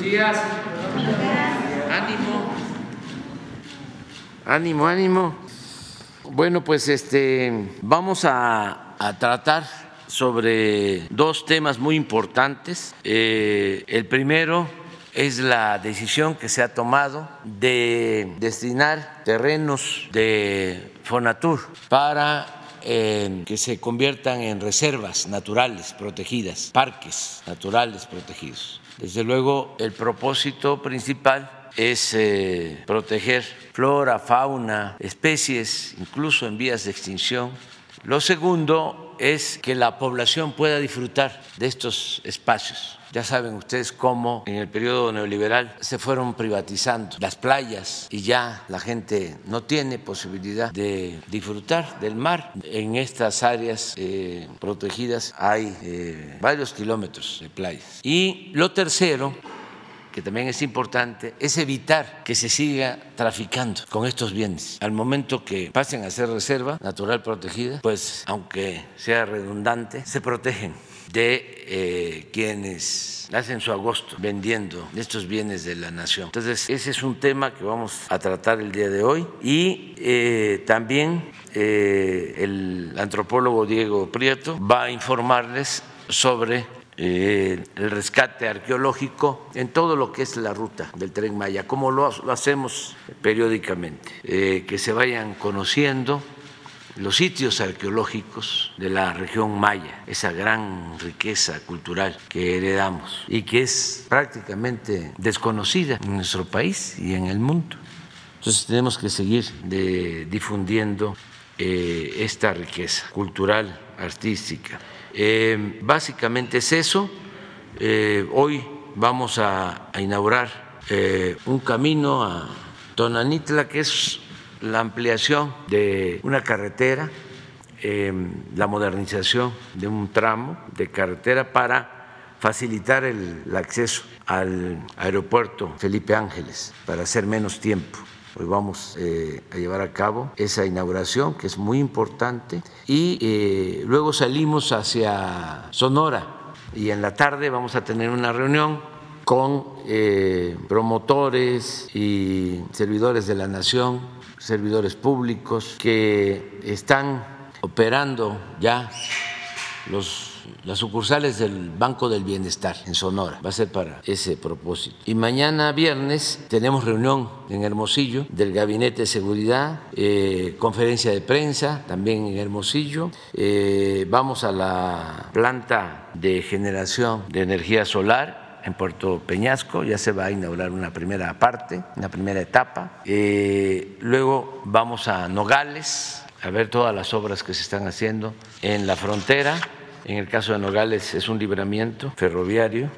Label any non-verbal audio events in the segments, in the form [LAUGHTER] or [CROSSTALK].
Buenos días. Ánimo. Ánimo, ánimo. Bueno, pues este vamos a, a tratar sobre dos temas muy importantes. Eh, el primero es la decisión que se ha tomado de destinar terrenos de Fonatur para eh, que se conviertan en reservas naturales protegidas, parques naturales protegidos. Desde luego, el propósito principal es eh, proteger flora, fauna, especies, incluso en vías de extinción. Lo segundo es que la población pueda disfrutar de estos espacios ya saben ustedes cómo en el periodo neoliberal se fueron privatizando las playas y ya la gente no tiene posibilidad de disfrutar del mar. En estas áreas eh, protegidas hay eh, varios kilómetros de playas. Y lo tercero que también es importante, es evitar que se siga traficando con estos bienes. Al momento que pasen a ser reserva natural protegida, pues aunque sea redundante, se protegen de eh, quienes hacen su agosto vendiendo estos bienes de la nación. Entonces, ese es un tema que vamos a tratar el día de hoy y eh, también eh, el antropólogo Diego Prieto va a informarles sobre el rescate arqueológico en todo lo que es la ruta del tren Maya, como lo, lo hacemos periódicamente, que se vayan conociendo los sitios arqueológicos de la región maya, esa gran riqueza cultural que heredamos y que es prácticamente desconocida en nuestro país y en el mundo. Entonces tenemos que seguir difundiendo eh, esta riqueza cultural, artística. Eh, básicamente es eso. Eh, hoy vamos a, a inaugurar un camino a Tonanitla que es la ampliación de una carretera, em, la modernización de un tramo de carretera para facilitar el, acceso al aeropuerto Felipe Ángeles, para hacer menos tiempo. Hoy vamos eh, a llevar a cabo esa inauguración que es muy importante y eh, luego salimos hacia Sonora y en la tarde vamos a tener una reunión con eh, promotores y servidores de la nación servidores públicos que están operando ya los las sucursales del Banco del Bienestar en Sonora. Va a ser para ese propósito. Y mañana viernes tenemos reunión en Hermosillo del Gabinete de Seguridad, eh, conferencia de prensa también en Hermosillo. Eh, vamos a la planta de generación de energía solar en Puerto Peñasco, ya se va a inaugurar una primera parte, una primera etapa. Eh, luego vamos a Nogales a ver todas las obras que se están haciendo en la frontera. En el caso de Nogales es un libramiento ferroviario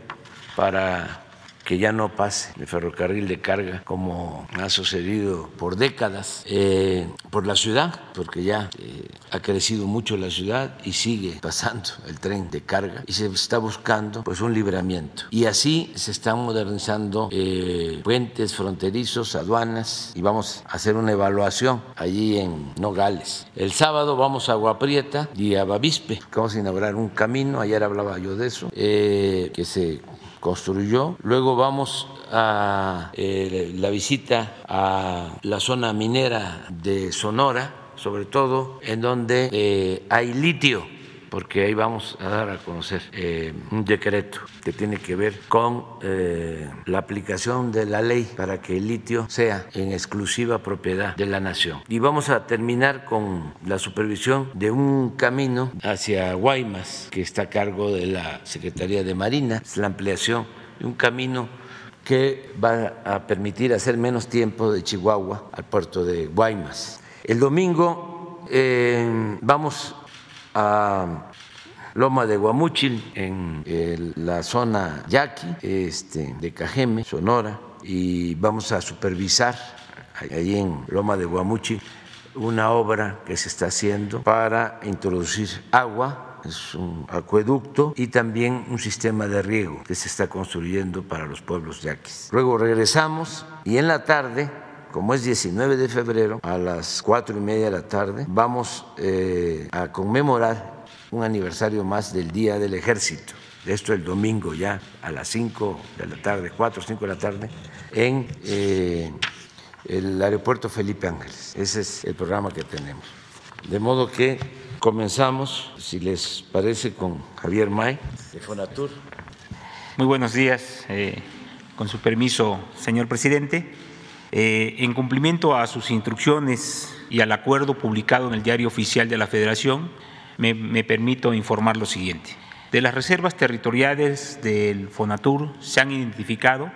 para que ya no pase el ferrocarril de carga como ha sucedido por décadas eh, por la ciudad, porque ya eh, ha crecido mucho la ciudad y sigue pasando el tren de carga y se está buscando pues un libramiento. Y así se están modernizando eh, puentes fronterizos, aduanas y vamos a hacer una evaluación allí en Nogales. El sábado vamos a Guaprieta y a Bavispe, vamos a inaugurar un camino, ayer hablaba yo de eso, que se construyó. Luego vamos a eh, la visita a la zona minera de Sonora, sobre todo en donde eh, hay litio porque ahí vamos a dar a conocer eh, un decreto que tiene que ver con eh, la aplicación de la ley para que el litio sea en exclusiva propiedad de la nación. Y vamos a terminar con la supervisión de un camino hacia Guaymas, que está a cargo de la Secretaría de Marina, es la ampliación de un camino que va a permitir hacer menos tiempo de Chihuahua al puerto de Guaymas. El domingo eh, vamos a Loma de Guamuchil, en la zona Yaqui, este, de Cajeme, Sonora, y vamos a supervisar ahí en Loma de Guamuchil una obra que se está haciendo para introducir agua es un acueducto y también un sistema de riego que se está construyendo para los pueblos yaquis. Luego regresamos y en la tarde como es 19 de febrero, a las cuatro y media de la tarde, vamos eh, a conmemorar un aniversario más del Día del Ejército. esto el domingo ya a las 5 de la tarde, 4 o 5 de la tarde, en eh, el aeropuerto Felipe Ángeles. Ese es el programa que tenemos. De modo que comenzamos, si les parece, con Javier May, de Fonatur. Muy buenos días, eh, con su permiso, señor presidente. Eh, en cumplimiento a sus instrucciones y al acuerdo publicado en el Diario Oficial de la Federación, me, permito informar lo siguiente. De las reservas territoriales del Fonatur se han identificado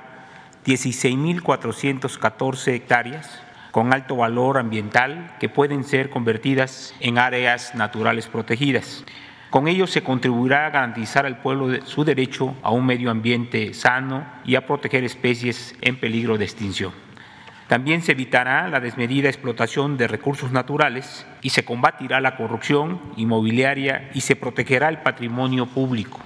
16.414 hectáreas con alto valor ambiental que pueden ser convertidas en áreas naturales protegidas. Con ello se contribuirá a garantizar al pueblo su derecho a un medio ambiente sano y a proteger especies en peligro de extinción. También se evitará la desmedida explotación de recursos naturales y se combatirá la corrupción inmobiliaria y se protegerá el patrimonio público.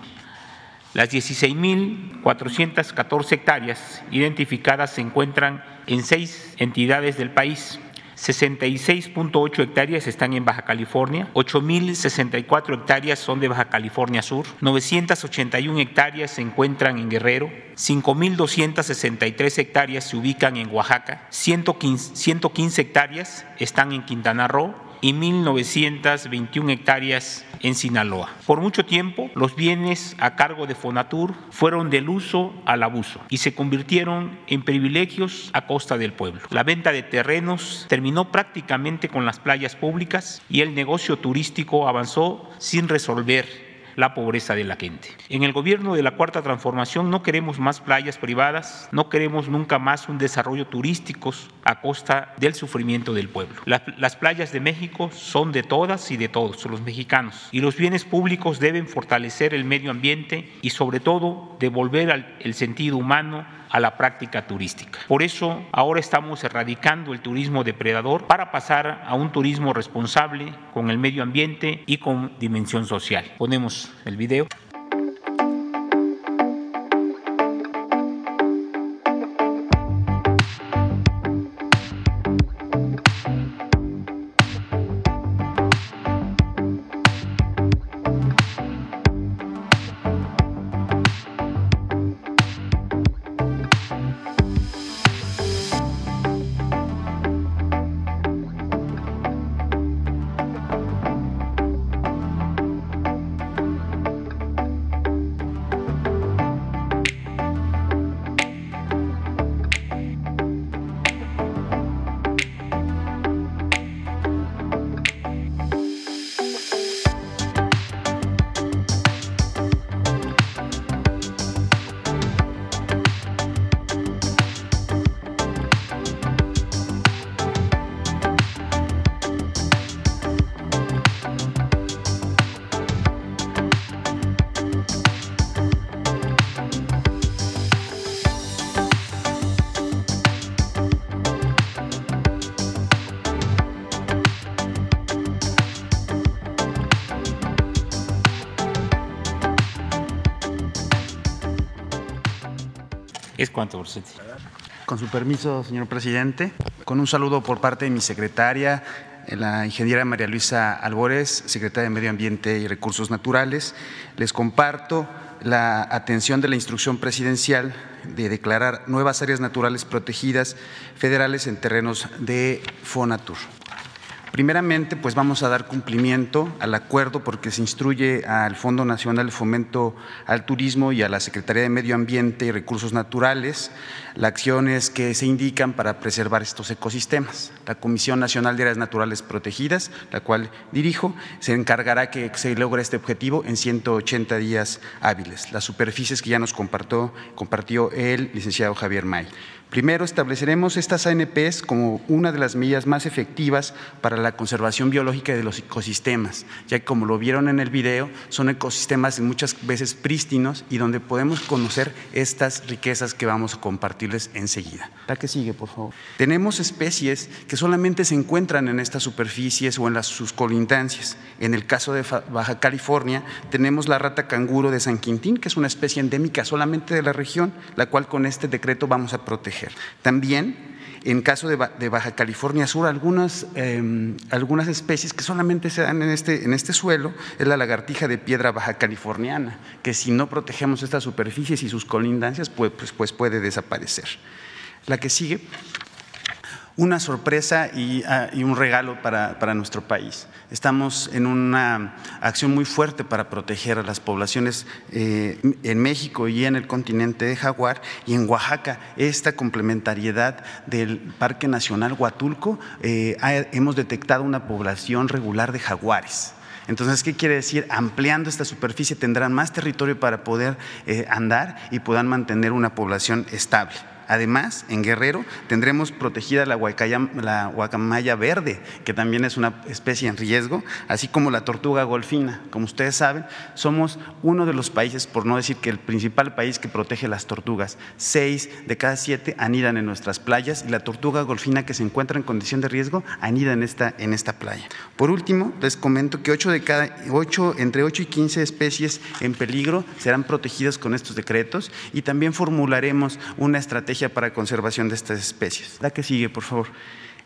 Las 16.414 hectáreas identificadas se encuentran en seis entidades del país. 66.8 hectáreas están en Baja California, 8.064 hectáreas son de Baja California Sur, 981 hectáreas se encuentran en Guerrero, 5.263 hectáreas se ubican en Oaxaca, 115, 115 hectáreas están en Quintana Roo y 1.921 hectáreas en Sinaloa. Por mucho tiempo, los bienes a cargo de Fonatur fueron del uso al abuso y se convirtieron en privilegios a costa del pueblo. La venta de terrenos terminó prácticamente con las playas públicas y el negocio turístico avanzó sin resolver la pobreza de la gente. En el gobierno de la Cuarta Transformación no queremos más playas privadas, no queremos nunca más un desarrollo turístico a costa del sufrimiento del pueblo. Las, playas de México son de todas y de todos los mexicanos y los bienes públicos deben fortalecer el medio ambiente y sobre todo devolver al, el sentido humano a la práctica turística. Por eso ahora estamos erradicando el turismo depredador para pasar a un turismo responsable con el medio ambiente y con dimensión social. Ponemos el video. Con su permiso, señor presidente, con un saludo por parte de mi secretaria, la ingeniera María Luisa Albores, secretaria de Medio Ambiente y Recursos Naturales, les comparto la atención de la instrucción presidencial de declarar nuevas áreas naturales protegidas federales en terrenos de Fonatur. Primeramente, pues vamos a dar cumplimiento al acuerdo porque se instruye al Fondo Nacional de Fomento al Turismo y a la Secretaría de Medio Ambiente y Recursos Naturales las acciones que se indican para preservar estos ecosistemas. La Comisión Nacional de Áreas Naturales Protegidas, la cual dirijo, se encargará que se logre este objetivo en 180 días hábiles. Las superficies que ya nos compartió, compartió el licenciado Javier May. Primero, estableceremos estas ANPs como una de las medidas más efectivas para la conservación biológica de los ecosistemas, ya que como lo vieron en el video, son ecosistemas muchas veces prístinos y donde podemos conocer estas riquezas que vamos a compartirles enseguida. La que sigue, por favor. Tenemos especies que solamente se encuentran en estas superficies o en las, sus colindancias. En el caso de Baja California, tenemos la rata canguro de San Quintín, que es una especie endémica solamente de la región, la cual con este decreto vamos a proteger. También en caso de, Baja California Sur, algunas, em, algunas especies que solamente se dan en este, en este suelo es la lagartija de piedra baja californiana, que si no protegemos estas superficies y sus colindancias, pues, pues, pues puede desaparecer. La que sigue una sorpresa ah, y, un regalo para, para, nuestro país. Estamos en una acción muy fuerte para proteger a las poblaciones eh, en México y en el continente de Jaguar y en Oaxaca. Esta complementariedad del Parque Nacional Huatulco, eh, hemos detectado una población regular de jaguares. Entonces, ¿qué quiere decir? Ampliando esta superficie tendrán más territorio para poder eh, andar y puedan mantener una población estable. Además, en Guerrero tendremos protegida la, guacamaya verde, que también es una especie en riesgo, así como la tortuga golfina. Como ustedes saben, somos uno de los países, por no decir que el principal país que protege las tortugas. Seis de cada siete anidan en nuestras playas y la tortuga golfina que se encuentra en condición de riesgo anida en esta, en esta playa. Por último, les comento que ocho de cada, ocho, entre 8 y 15 especies en peligro serán protegidas con estos decretos y también formularemos una estrategia para conservación de estas especies. La que sigue, por favor.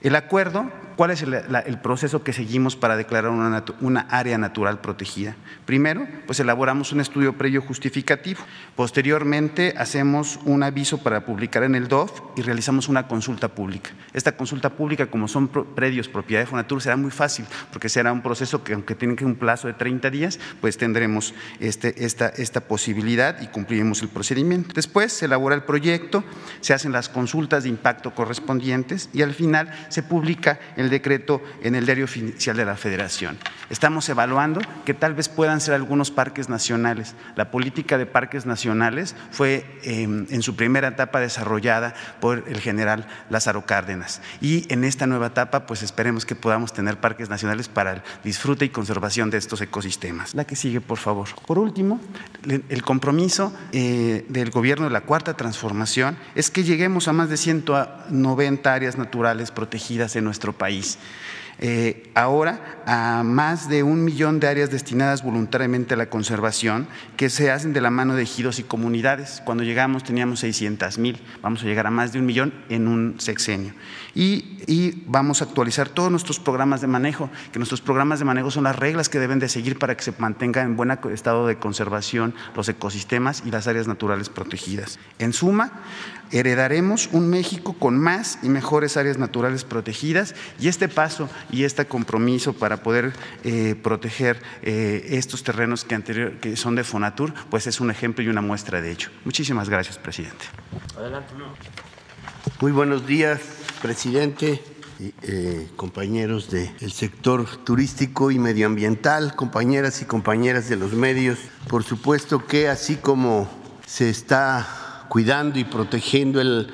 El acuerdo, ¿cuál es el, proceso que seguimos para declarar una, área natural protegida? Primero, pues elaboramos un estudio previo justificativo. Posteriormente, hacemos un aviso para publicar en el DOF y realizamos una consulta pública. Esta consulta pública, como son predios propiedad de Fonatur, será muy fácil, porque será un proceso que, aunque tiene un plazo de 30 días, pues tendremos este, esta, esta posibilidad y cumpliremos el procedimiento. Después, se elabora el proyecto, se hacen las consultas de impacto correspondientes y al final se publica el decreto en el diario oficial de la Federación. Estamos evaluando que tal vez puedan ser algunos parques nacionales. La política de parques nacionales fue em, en su primera etapa desarrollada por el general Lázaro Cárdenas y en esta nueva etapa pues esperemos que podamos tener parques nacionales para el disfrute y conservación de estos ecosistemas. La que sigue, por favor. Por último, el compromiso eh, del gobierno de la Cuarta Transformación es que lleguemos a más de 190 áreas naturales protegidas en nuestro país. Eh, ahora a más de un millón de áreas destinadas voluntariamente a la conservación que se hacen de la mano de ejidos y comunidades. Cuando llegamos teníamos 600 mil, vamos a llegar a más de un millón en un sexenio. Y, y, vamos a actualizar todos nuestros programas de manejo, que nuestros programas de manejo son las reglas que deben de seguir para que se mantenga en buen estado de conservación los ecosistemas y las áreas naturales protegidas. En suma, heredaremos un México con más y mejores áreas naturales protegidas y este paso y este compromiso para poder eh, proteger eh, estos terrenos que, anterior, que son de Fonatur, pues es un ejemplo y una muestra de ello. Muchísimas gracias, presidente. Adelante. Muy buenos días, presidente. Eh, compañeros del sector turístico y medioambiental, compañeras y compañeras de los medios. Por supuesto que así como se está cuidando y protegiendo el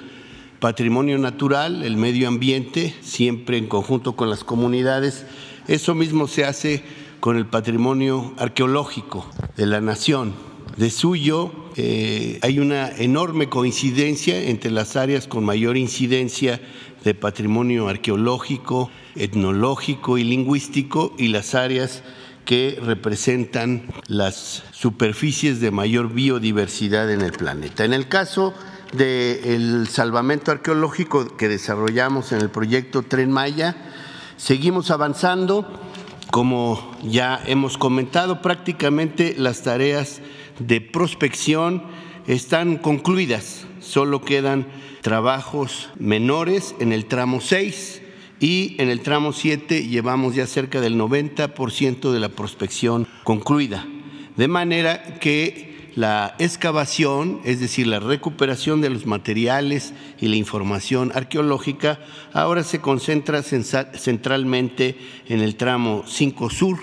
patrimonio natural, el medio ambiente, siempre en conjunto con las comunidades. Eso mismo se hace con el patrimonio arqueológico de la nación. De suyo eh, hay una enorme coincidencia entre las áreas con mayor incidencia de patrimonio arqueológico, etnológico y lingüístico y las áreas que representan las superficies de mayor biodiversidad en el planeta. En el caso del salvamento arqueológico que desarrollamos en el proyecto Tren Maya. Seguimos avanzando, como ya hemos comentado, prácticamente las tareas de prospección están concluidas, solo quedan trabajos menores en el tramo 6 y en el tramo 7 llevamos ya cerca del 90% de la prospección concluida. De manera que la excavación, es decir, la recuperación de los materiales y la información arqueológica, ahora se concentra centralmente en el tramo 5 Sur,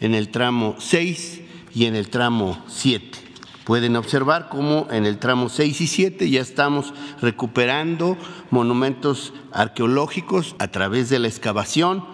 en el tramo 6 y en el tramo 7. Pueden observar cómo en el tramo 6 y 7 ya estamos recuperando monumentos arqueológicos a través de la excavación,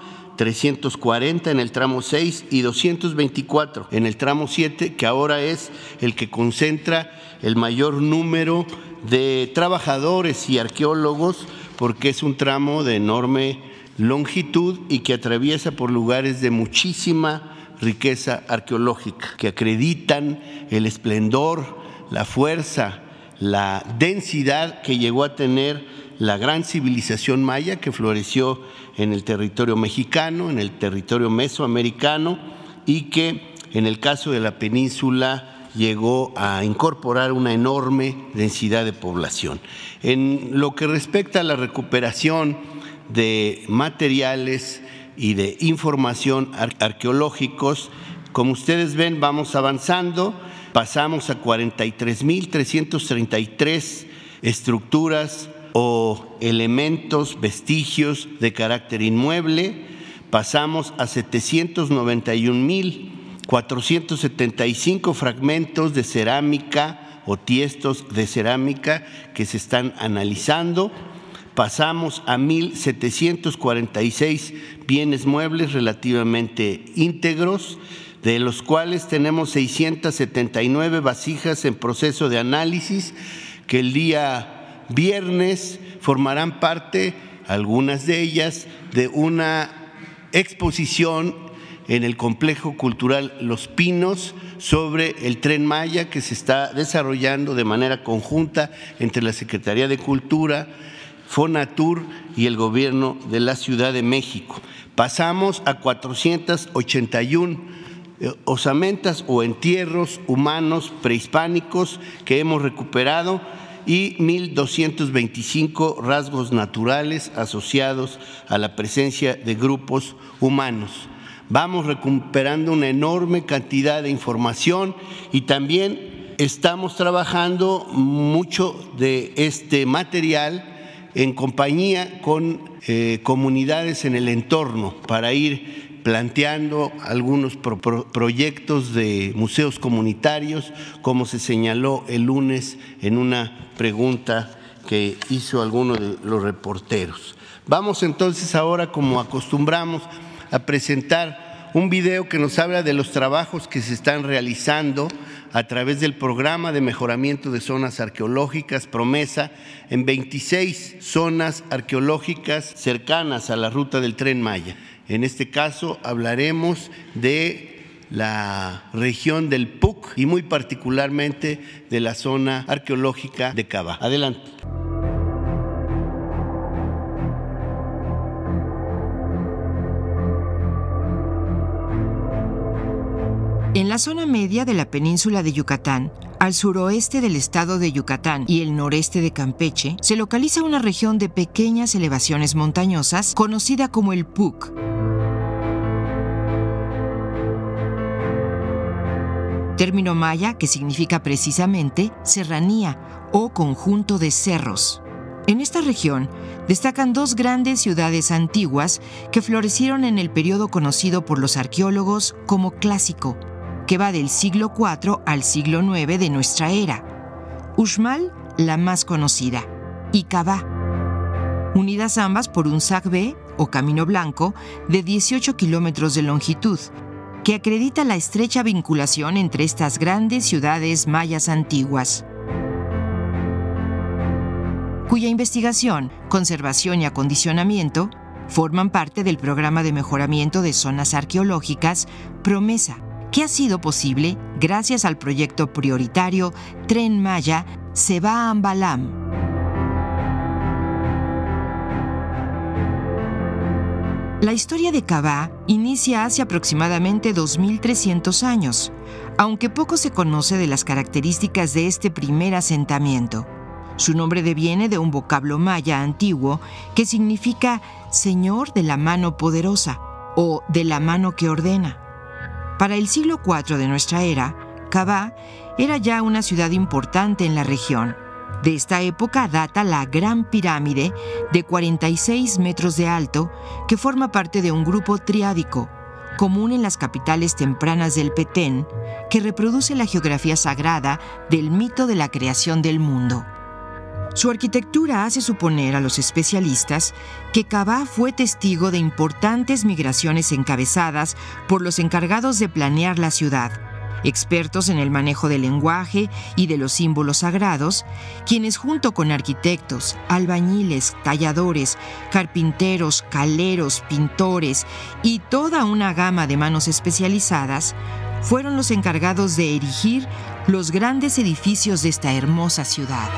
340 en el tramo 6 y 224 en el tramo 7, que ahora es el que concentra el mayor número de trabajadores y arqueólogos, porque es un tramo de enorme longitud y que atraviesa por lugares de muchísima riqueza arqueológica, que acreditan el esplendor, la fuerza, la densidad que llegó a tener la gran civilización maya que floreció en el territorio mexicano, en el territorio mesoamericano y que en el caso de la península llegó a incorporar una enorme densidad de población. En lo que respecta a la recuperación de materiales y de información arqueológicos, como ustedes ven, vamos avanzando, pasamos a 43.333 estructuras o elementos, vestigios de carácter inmueble, pasamos a 791.475 fragmentos de cerámica o tiestos de cerámica que se están analizando. Pasamos a 1.746 bienes muebles relativamente íntegros, de los cuales tenemos 679 vasijas en proceso de análisis que el día viernes formarán parte, algunas de ellas, de una exposición en el complejo cultural Los Pinos sobre el tren Maya que se está desarrollando de manera conjunta entre la Secretaría de Cultura, Fonatur y el gobierno de la Ciudad de México. Pasamos a 481 eh, osamentas o entierros humanos prehispánicos que hemos recuperado y 1.225 rasgos naturales asociados a la presencia de grupos humanos. Vamos recuperando una enorme cantidad de información y también estamos trabajando mucho de este material en compañía con eh, comunidades en el entorno para ir planteando algunos proyectos de museos comunitarios, como se señaló el lunes en una pregunta que hizo alguno de los reporteros. Vamos entonces ahora, como acostumbramos, a presentar un video que nos habla de los trabajos que se están realizando a través del programa de mejoramiento de zonas arqueológicas Promesa en 26 zonas arqueológicas cercanas a la ruta del tren Maya. En este caso hablaremos de la región del PUC y muy particularmente de la zona arqueológica de Cava. Adelante. En la zona media de la península de Yucatán, al suroeste del estado de Yucatán y el noreste de Campeche, se localiza una región de pequeñas elevaciones montañosas conocida como el PUC. Término maya que significa precisamente serranía o conjunto de cerros. En esta región destacan dos grandes ciudades antiguas que florecieron en el periodo conocido por los arqueólogos como clásico, que va del siglo IV al siglo IX de nuestra era. Uxmal, la más conocida, y Cabá, unidas ambas por un Sagbe o camino blanco de 18 kilómetros de longitud, que acredita la estrecha vinculación entre estas grandes ciudades mayas antiguas cuya investigación, conservación y acondicionamiento forman parte del programa de mejoramiento de zonas arqueológicas Promesa, que ha sido posible gracias al proyecto prioritario Tren Maya Seba Ambalam. La historia de Cabá inicia hace aproximadamente 2.300 años, aunque poco se conoce de las características de este primer asentamiento. Su nombre deviene de un vocablo maya antiguo que significa Señor de la mano poderosa o de la mano que ordena. Para el siglo IV de nuestra era, Cabá era ya una ciudad importante en la región de esta época data la Gran Pirámide de 46 metros de alto que forma parte de un grupo triádico, común en las capitales tempranas del Petén, que reproduce la geografía sagrada del mito de la creación del mundo. Su arquitectura hace suponer a los especialistas que Cabá fue testigo de importantes migraciones encabezadas por los encargados de planear la ciudad, expertos en el manejo del lenguaje y de los símbolos sagrados, quienes junto con arquitectos, albañiles, talladores, carpinteros, caleros, pintores y toda una gama de manos especializadas, fueron los encargados de erigir los grandes edificios de esta hermosa ciudad.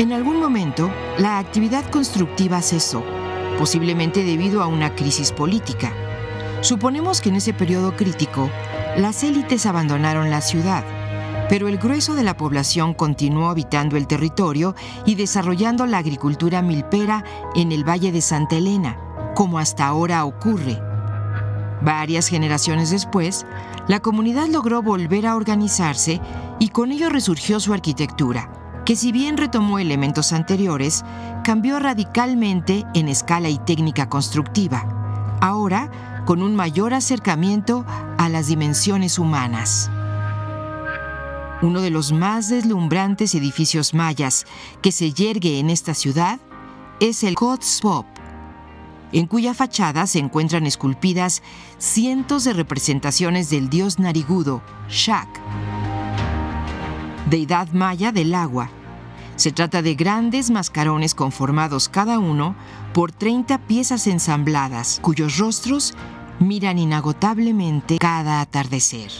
En algún momento, la actividad constructiva cesó, posiblemente debido a una crisis política. Suponemos que en ese periodo crítico, las élites abandonaron la ciudad, pero el grueso de la población continuó habitando el territorio y desarrollando la agricultura milpera en el Valle de Santa Elena, como hasta ahora ocurre. Varias generaciones después, la comunidad logró volver a organizarse y con ello resurgió su arquitectura que si bien retomó elementos anteriores, cambió radicalmente en escala y técnica constructiva, ahora con un mayor acercamiento a las dimensiones humanas. Uno de los más deslumbrantes edificios mayas que se yergue en esta ciudad es el Pop, en cuya fachada se encuentran esculpidas cientos de representaciones del dios narigudo, Shak, deidad maya del agua. Se trata de grandes mascarones conformados cada uno por 30 piezas ensambladas, cuyos rostros miran inagotablemente cada atardecer.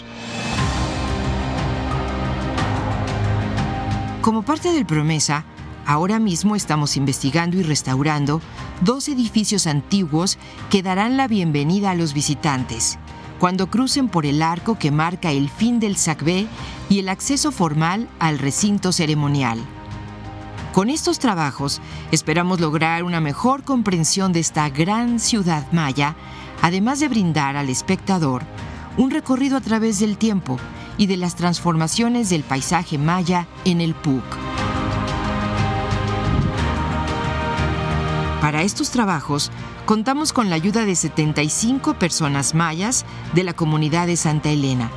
Como parte del promesa, ahora mismo estamos investigando y restaurando dos edificios antiguos que darán la bienvenida a los visitantes cuando crucen por el arco que marca el fin del Sacbé y el acceso formal al recinto ceremonial. Con estos trabajos esperamos lograr una mejor comprensión de esta gran ciudad maya, además de brindar al espectador un recorrido a través del tiempo y de las transformaciones del paisaje maya en el PUC. Para estos trabajos contamos con la ayuda de 75 personas mayas de la comunidad de Santa Elena,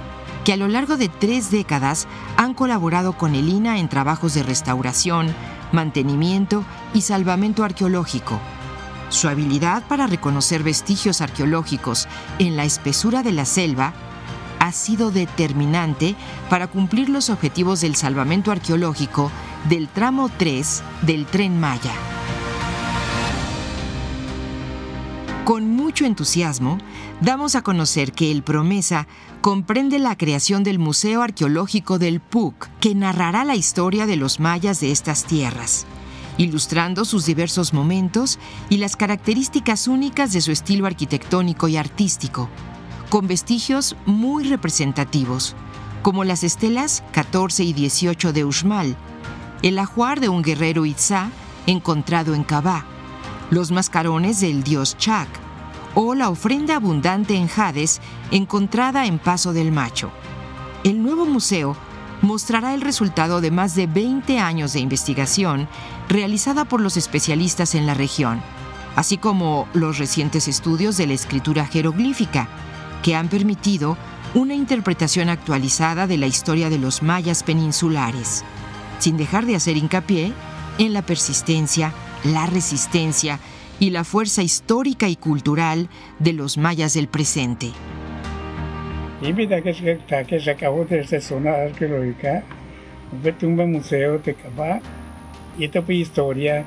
que a lo largo de tres décadas han colaborado con el INA en trabajos de restauración, mantenimiento y salvamento arqueológico. Su habilidad para reconocer vestigios arqueológicos en la espesura de la selva ha sido determinante para cumplir los objetivos del salvamento arqueológico del tramo 3 del tren Maya. Con mucho entusiasmo, damos a conocer que el Promesa comprende la creación del Museo Arqueológico del PUC, que narrará la historia de los mayas de estas tierras, ilustrando sus diversos momentos y las características únicas de su estilo arquitectónico y artístico, con vestigios muy representativos, como las estelas 14 y 18 de Uxmal, el ajuar de un guerrero Itzá encontrado en Cabá, los mascarones del dios Chak o la ofrenda abundante en Hades encontrada en Paso del Macho. El nuevo museo mostrará el resultado de más de 20 años de investigación realizada por los especialistas en la región, así como los recientes estudios de la escritura jeroglífica, que han permitido una interpretación actualizada de la historia de los mayas peninsulares, sin dejar de hacer hincapié en la persistencia la resistencia y la fuerza histórica y cultural de los mayas del presente. Invita que se, acabó de esta zona arqueológica, un museo de Cabá, y esta historia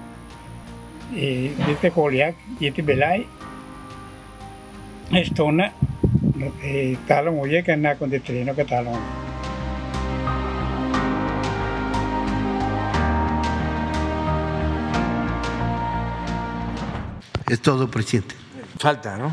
eh, de este Joliac y este Belay. Esta zona, eh, oye, que nada con el terreno que talón. Es todo, presidente. Falta, ¿no?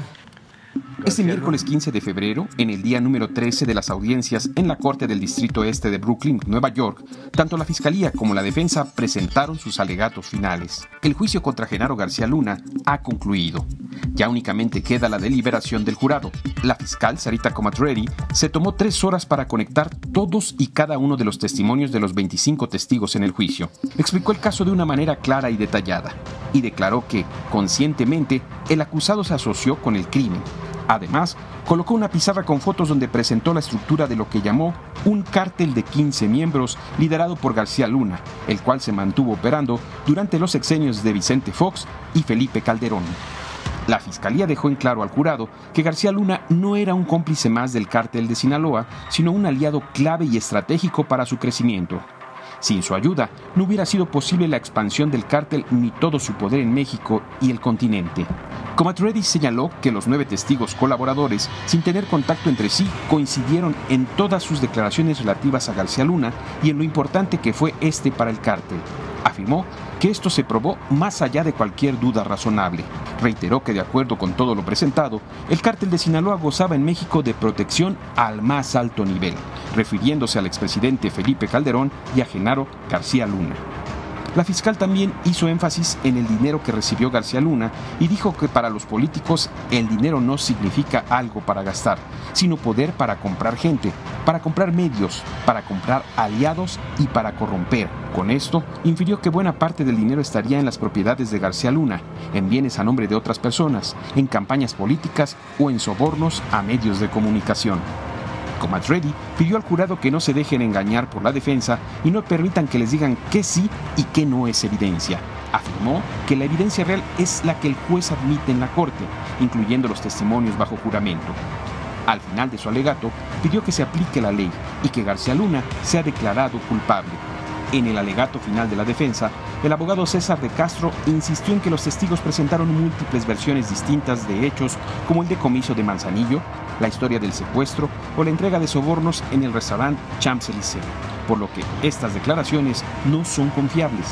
Este miércoles 15 de febrero, en el día número 13 de las audiencias en la Corte del Distrito Este de Brooklyn, Nueva York, tanto la Fiscalía como la defensa presentaron sus alegatos finales. El juicio contra Genaro García Luna ha concluido. Ya únicamente queda la deliberación del jurado. La fiscal Sarita Comatreri se tomó tres horas para conectar todos y cada uno de los testimonios de los 25 testigos en el juicio. Explicó el caso de una manera clara y detallada y declaró que, conscientemente, el acusado se asoció con el crimen Además, colocó una pizarra con fotos donde presentó la estructura de lo que llamó un cártel de 15 miembros liderado por García Luna, el cual se mantuvo operando durante los sexenios de Vicente Fox y Felipe Calderón. La fiscalía dejó en claro al jurado que García Luna no era un cómplice más del cártel de Sinaloa, sino un aliado clave y estratégico para su crecimiento. Sin su ayuda, no hubiera sido posible la expansión del cártel ni todo su poder en México y el continente. Comatretti señaló que los nueve testigos colaboradores, sin tener contacto entre sí, coincidieron en todas sus declaraciones relativas a García Luna y en lo importante que fue este para el cártel. Afirmó que esto se probó más allá de cualquier duda razonable. Reiteró que de acuerdo con todo lo presentado, el cártel de Sinaloa gozaba en México de protección al más alto nivel, refiriéndose al expresidente Felipe Calderón y a Genaro García Luna. La fiscal también hizo énfasis en el dinero que recibió García Luna y dijo que para los políticos el dinero no significa algo para gastar, sino poder para comprar gente, para comprar medios, para comprar aliados y para corromper. Con esto, infirió que buena parte del dinero estaría en las propiedades de García Luna, en bienes a nombre de otras personas, en campañas políticas o en sobornos a medios de comunicación. Reddy pidió al jurado que no se dejen engañar por la defensa y no permitan que les digan qué sí y qué no es evidencia. Afirmó que la evidencia real es la que el juez admite en la corte, incluyendo los testimonios bajo juramento. Al final de su alegato, pidió que se aplique la ley y que García Luna sea declarado culpable. En el alegato final de la defensa, el abogado César de Castro insistió en que los testigos presentaron múltiples versiones distintas de hechos como el decomiso de Manzanillo, la historia del secuestro o la entrega de sobornos en el restaurante Champs-Élysées, por lo que estas declaraciones no son confiables.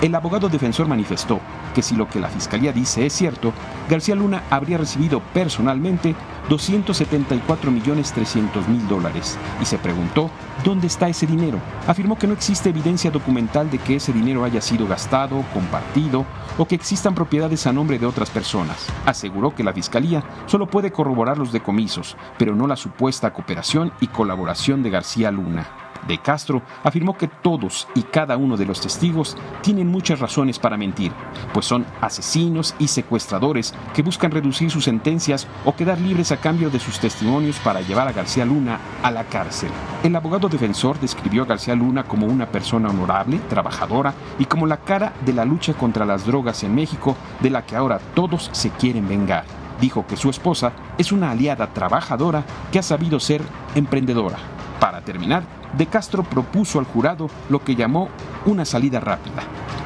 El abogado defensor manifestó que si lo que la fiscalía dice es cierto, García Luna habría recibido personalmente 274 millones 300 mil dólares y se preguntó dónde está ese dinero. Afirmó que no existe evidencia documental de que ese dinero haya sido gastado, compartido o que existan propiedades a nombre de otras personas. Aseguró que la fiscalía solo puede corroborar los decomisos, pero no la supuesta cooperación y colaboración de García Luna. De Castro afirmó que todos y cada uno de los testigos tienen muchas razones para mentir, pues son asesinos y secuestradores que buscan reducir sus sentencias o quedar libres a cambio de sus testimonios para llevar a García Luna a la cárcel. El abogado defensor describió a García Luna como una persona honorable, trabajadora y como la cara de la lucha contra las drogas en México de la que ahora todos se quieren vengar. Dijo que su esposa es una aliada trabajadora que ha sabido ser emprendedora. Para terminar, De Castro propuso al jurado lo que llamó una salida rápida,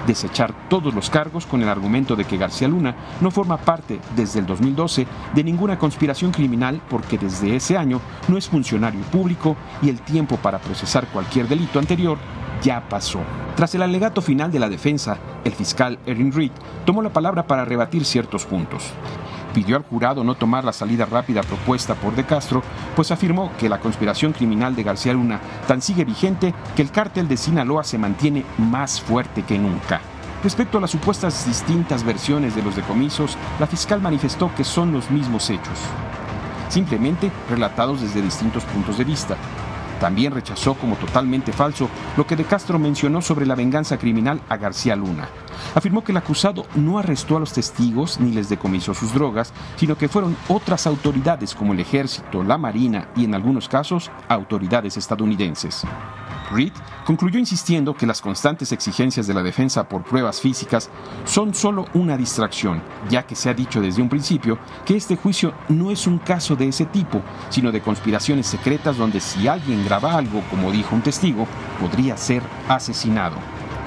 desechar todos los cargos con el argumento de que García Luna no forma parte desde el 2012 de ninguna conspiración criminal porque desde ese año no es funcionario público y el tiempo para procesar cualquier delito anterior ya pasó. Tras el alegato final de la defensa, el fiscal Erin Reed tomó la palabra para rebatir ciertos puntos pidió al jurado no tomar la salida rápida propuesta por De Castro, pues afirmó que la conspiración criminal de García Luna tan sigue vigente que el cártel de Sinaloa se mantiene más fuerte que nunca. Respecto a las supuestas distintas versiones de los decomisos, la fiscal manifestó que son los mismos hechos, simplemente relatados desde distintos puntos de vista. También rechazó como totalmente falso lo que De Castro mencionó sobre la venganza criminal a García Luna. Afirmó que el acusado no arrestó a los testigos ni les decomisó sus drogas, sino que fueron otras autoridades como el ejército, la marina y en algunos casos autoridades estadounidenses. Reed concluyó insistiendo que las constantes exigencias de la defensa por pruebas físicas son solo una distracción, ya que se ha dicho desde un principio que este juicio no es un caso de ese tipo, sino de conspiraciones secretas donde si alguien graba algo, como dijo un testigo, podría ser asesinado.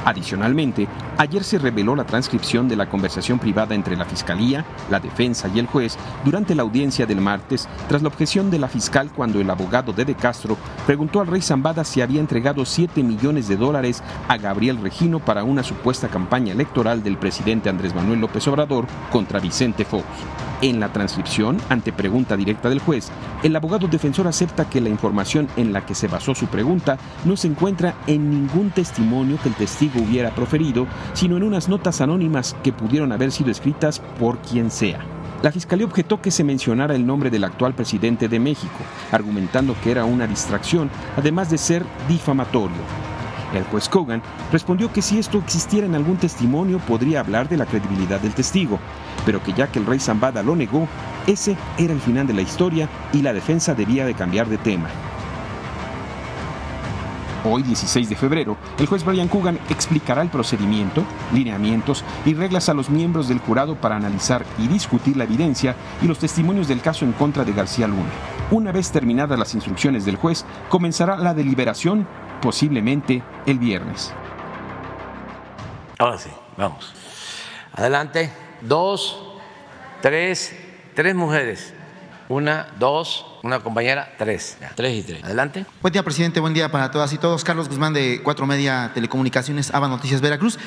Adicionalmente, ayer se reveló la transcripción de la conversación privada entre la Fiscalía, la defensa y el juez durante la audiencia del martes tras la objeción de la fiscal cuando el abogado de De Castro preguntó al rey Zambada si había entregado 7 millones de dólares a Gabriel Regino para una supuesta campaña electoral del presidente Andrés Manuel López Obrador contra Vicente Fox. En la transcripción, ante pregunta directa del juez, el abogado defensor acepta que la información en la que se basó su pregunta no se encuentra en ningún testimonio que el testigo hubiera proferido, sino en unas notas anónimas que pudieron haber sido escritas por quien sea. La fiscalía objetó que se mencionara el nombre del actual presidente de México, argumentando que era una distracción, además de ser difamatorio. El juez Kogan respondió que si esto existiera en algún testimonio podría hablar de la credibilidad del testigo, pero que ya que el rey Zambada lo negó, ese era el final de la historia y la defensa debía de cambiar de tema. Hoy, 16 de febrero, el juez Brian Coogan explicará el procedimiento, lineamientos y reglas a los miembros del jurado para analizar y discutir la evidencia y los testimonios del caso en contra de García Luna. Una vez terminadas las instrucciones del juez, comenzará la deliberación, posiblemente el viernes. Ahora sí, vamos. Adelante. Dos, tres, tres mujeres. Una, dos, una compañera, tres. tres y tres. Adelante. Buen día, presidente. Buen día para todas y todos. Carlos Guzmán de Cuatro Media Telecomunicaciones, ABA Noticias Veracruz.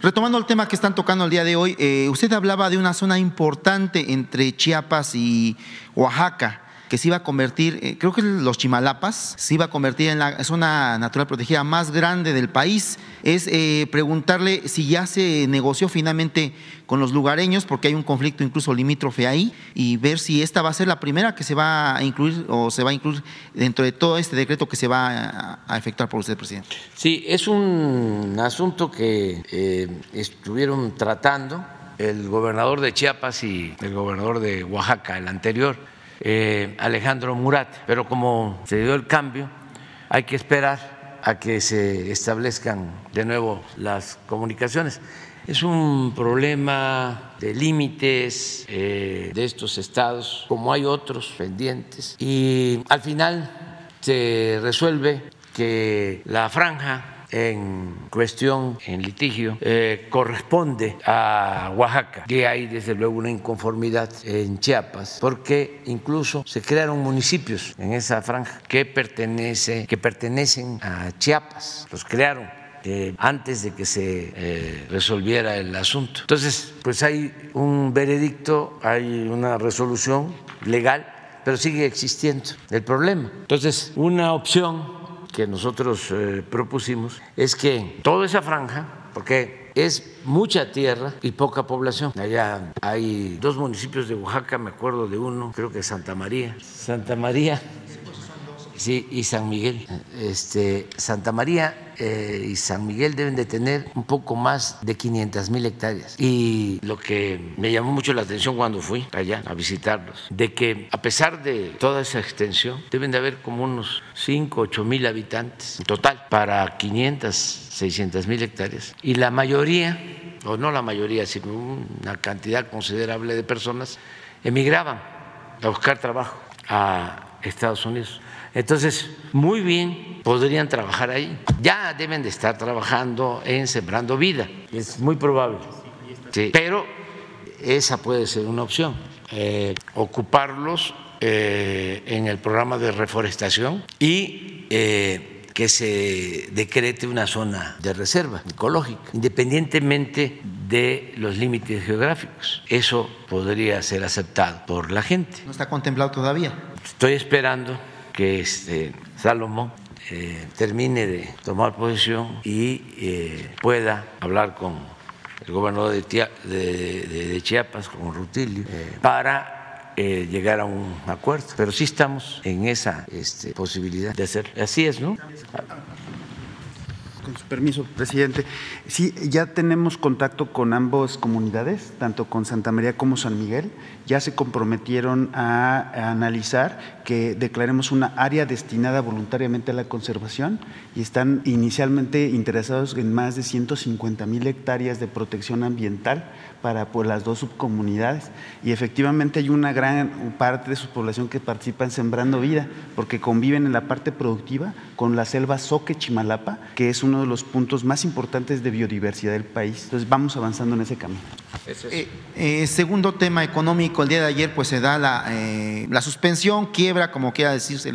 Retomando el tema que están tocando el día de hoy, eh, usted hablaba de una zona importante entre Chiapas y Oaxaca que se iba a convertir, eh, creo que los Chimalapas, se iba a convertir en la zona natural protegida más grande del país. Es eh, preguntarle si ya se negoció finalmente con los lugareños, porque hay un conflicto incluso limítrofe ahí, y ver si esta va a ser la primera que se va a incluir o se va a incluir dentro de todo este decreto que se va a, efectuar por usted, presidente. Sí, es un asunto que eh, estuvieron tratando el gobernador de Chiapas y el gobernador de Oaxaca, el anterior eh, Alejandro Murat. Pero como se dio el cambio, hay que esperar a que se establezcan de nuevo las comunicaciones. Es un problema de límites eh, de estos estados, como hay otros pendientes, y al final se resuelve que la franja en cuestión, en litigio, eh, corresponde a Oaxaca. Y hay desde luego una inconformidad en Chiapas, porque incluso se crearon municipios en esa franja que, pertenece, que pertenecen a Chiapas, los crearon. Eh, antes de que se eh, resolviera el asunto. Entonces, pues hay un veredicto, hay una resolución legal, pero sigue existiendo el problema. Entonces, una opción que nosotros eh, propusimos es que toda esa franja, porque es mucha tierra y poca población. Allá hay dos municipios de Oaxaca, me acuerdo de uno, creo que Santa María. Santa María Sí, y San Miguel. Este, Santa María eh, y San Miguel deben de tener un poco más de 500 mil hectáreas. Y lo que me llamó mucho la atención cuando fui allá a visitarlos, de que a pesar de toda esa extensión, deben de haber como unos 5, 8 mil habitantes en total para 500, 600 mil hectáreas. Y la mayoría, o no la mayoría, sino una cantidad considerable de personas, emigraban a buscar trabajo a Estados Unidos. Entonces, muy bien, podrían trabajar ahí. Ya deben de estar trabajando en Sembrando Vida, es muy probable. pero esa puede ser una opción, eh, ocuparlos eh, en el programa de reforestación y eh, que se decrete una zona de reserva ecológica, independientemente de los límites geográficos. Eso podría ser aceptado por la gente. ¿No está contemplado todavía? Estoy esperando que este, Salomón eh, termine de tomar posesión y eh, pueda hablar con el gobernador de, Chiapas, con Rutilio, eh, para llegar a un acuerdo. Pero sí estamos en esa este, posibilidad de hacerlo. Así es, ¿no? Con su permiso, presidente. Sí, ya tenemos contacto con ambas comunidades, tanto con Santa María como San Miguel. Ya se comprometieron a analizar que declaremos una área destinada voluntariamente a la conservación y están inicialmente interesados en más de 150 mil hectáreas de protección ambiental para pues, las dos subcomunidades. Y efectivamente hay una gran parte de su población que participa en Sembrando Vida, porque conviven en la parte productiva con la selva Soque Chimalapa, que es uno de los puntos más importantes de biodiversidad del país. Entonces vamos avanzando en ese camino. Eh, eh, segundo tema económico, el día de ayer pues se da la, eh, la suspensión, quiebra como quiera decirse,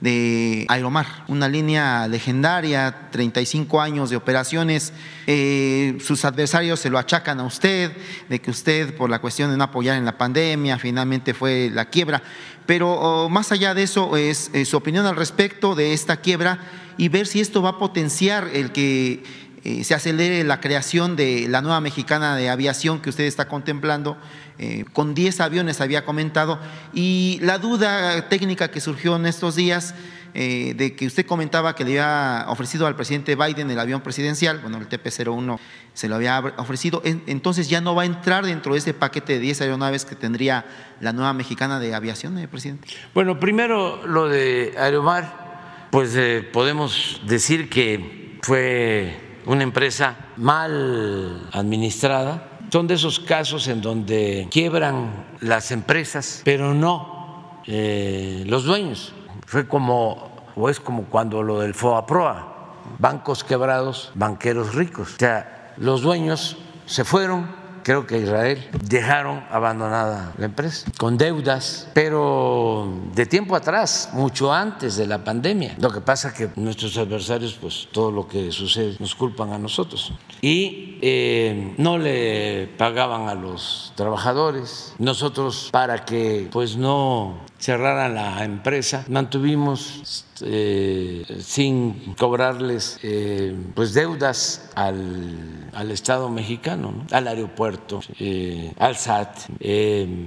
de Aeromar, una línea legendaria, 35 años de operaciones. Eh, sus adversarios se lo achacan a usted, de que usted por la cuestión de no apoyar en la pandemia, finalmente fue la quiebra. Pero oh, más allá de eso, es su opinión al respecto de esta quiebra y ver si esto va a potenciar el que eh, se acelere la creación de la nueva mexicana de aviación que usted está contemplando. Eh, con 10 aviones había comentado, y la duda técnica que surgió en estos días eh, de que usted comentaba que le había ofrecido al presidente Biden el avión presidencial, bueno, el TP-01 se lo había ofrecido, entonces ya no va a entrar dentro de ese paquete de 10 aeronaves que tendría la nueva mexicana de aviación, eh, presidente. Bueno, primero lo de Aeromar pues eh, podemos decir que fue una empresa mal administrada. Son de esos casos en donde quiebran las empresas, pero no eh, los dueños. Fue como, o es como cuando lo del FOAPROA, bancos quebrados, banqueros ricos. O sea, los dueños se fueron, creo que Israel, dejaron abandonada la empresa, con deudas, pero de tiempo atrás, mucho antes de la pandemia. Lo que pasa es que nuestros adversarios, pues todo lo que sucede nos culpan a nosotros. Y eh, no le pagaban a los trabajadores. Nosotros, para que pues no cerraran la empresa, mantuvimos eh, sin cobrarles eh, pues deudas al, al Estado mexicano, ¿no? al aeropuerto, eh, al SAT,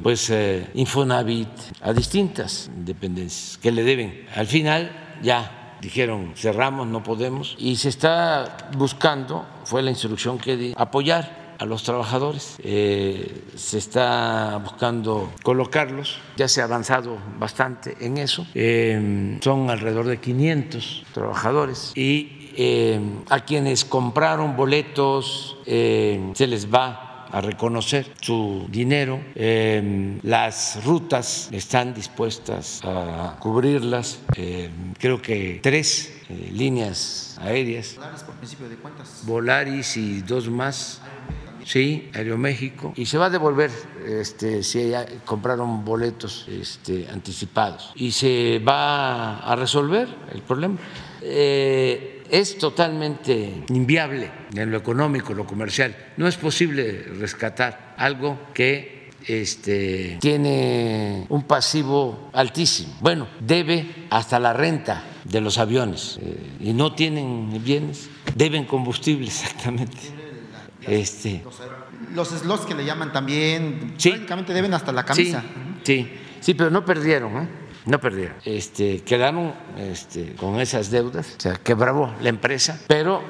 pues Infonavit, a distintas dependencias que le deben. Al final ya dijeron cerramos, no podemos, y se está buscando, fue la instrucción que di, apoyar a los trabajadores. Eh, se está buscando colocarlos, ya se ha avanzado bastante en eso. Eh, son alrededor de 500 trabajadores y eh, a quienes compraron boletos eh, se les va a reconocer su dinero. Eh, las rutas están dispuestas a cubrirlas. Eh, creo que tres eh, líneas aéreas, por principio de cuentas. Volaris y dos más. Sí, Aeroméxico. Y se va a devolver este, si ya compraron boletos este, anticipados. Y se va a resolver el problema. Eh, es totalmente inviable en lo económico, lo comercial. No es posible rescatar algo que este, tiene un pasivo altísimo. Bueno, debe hasta la renta de los aviones eh, y no tienen bienes, deben combustible [LAUGHS] exactamente. Este, Los slots que le llaman también, Sí. prácticamente deben hasta la camisa. Sí, sí, sí, pero no perdieron, ¿eh? No perdieron. Este, quedaron este, con esas deudas, o sea, quebró la empresa, pero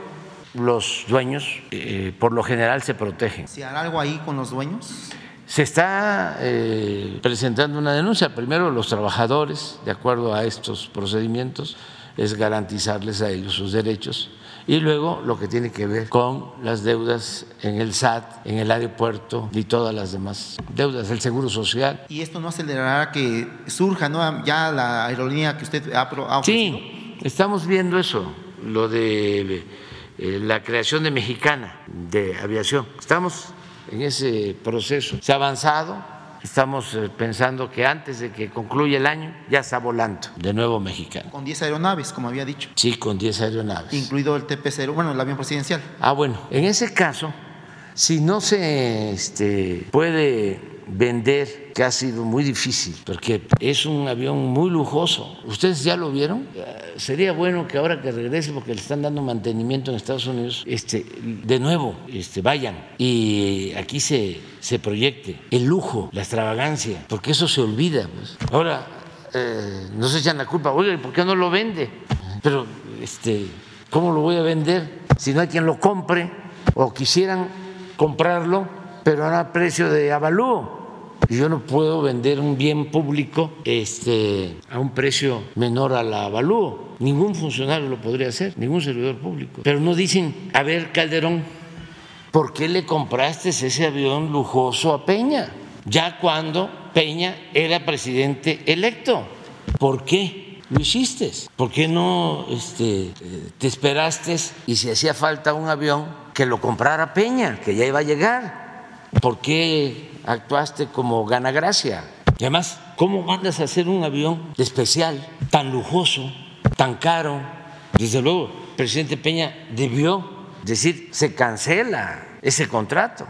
los dueños, eh, por lo general, se protegen. ¿Se hará algo ahí con los dueños? Se está eh, presentando una denuncia. Primero, los trabajadores, de acuerdo a estos procedimientos, es garantizarles a ellos sus derechos. Y luego lo que tiene que ver con las deudas en el SAT, en el aeropuerto y todas las demás deudas, el seguro social. ¿Y esto no acelerará que surja ¿no? ya la aerolínea que usted ha, pro- ha ofrecido? Sí, estamos viendo eso, lo de eh, la creación de Mexicana de aviación. Estamos en ese proceso. Se ha avanzado. Estamos eh, pensando que antes de que concluya el año ya está volando de nuevo Mexicana. Con 10 aeronaves, como había dicho, Sí, con 10 aeronaves. incluido el TP-0, bueno, el avión presidencial. Ah, bueno, en ese caso, si no se este, puede vender, que ha sido muy difícil, porque es un avión muy lujoso. ¿Ustedes ya lo vieron? Eh, Sería bueno que ahora que regrese, porque le están dando mantenimiento en Estados Unidos, este, de nuevo este, vayan y aquí se, se proyecte el lujo, la extravagancia, porque eso se olvida. pues. Ahora eh, nos echan la culpa, oye, ¿por qué no lo vende? Pero, este, ¿cómo lo voy a vender si no hay quien lo compre o quisieran comprarlo, pero a precio de avalúo? Y yo no puedo vender un bien público este, a un precio menor al avalúo. Ningún funcionario lo podría hacer, ningún servidor público. Pero no dicen, a ver, Calderón, ¿por qué le compraste ese avión lujoso a Peña? Ya cuando Peña era presidente electo. ¿Por qué lo hiciste? ¿Por qué no este, eh, te esperaste y si hacía falta un avión que lo comprara Peña, que ya iba a llegar? ¿Por qué actuaste como ganagracia? Y además, ¿cómo mandas a hacer un avión especial, tan lujoso, tan caro? Desde luego, el presidente Peña debió decir, se cancela ese contrato,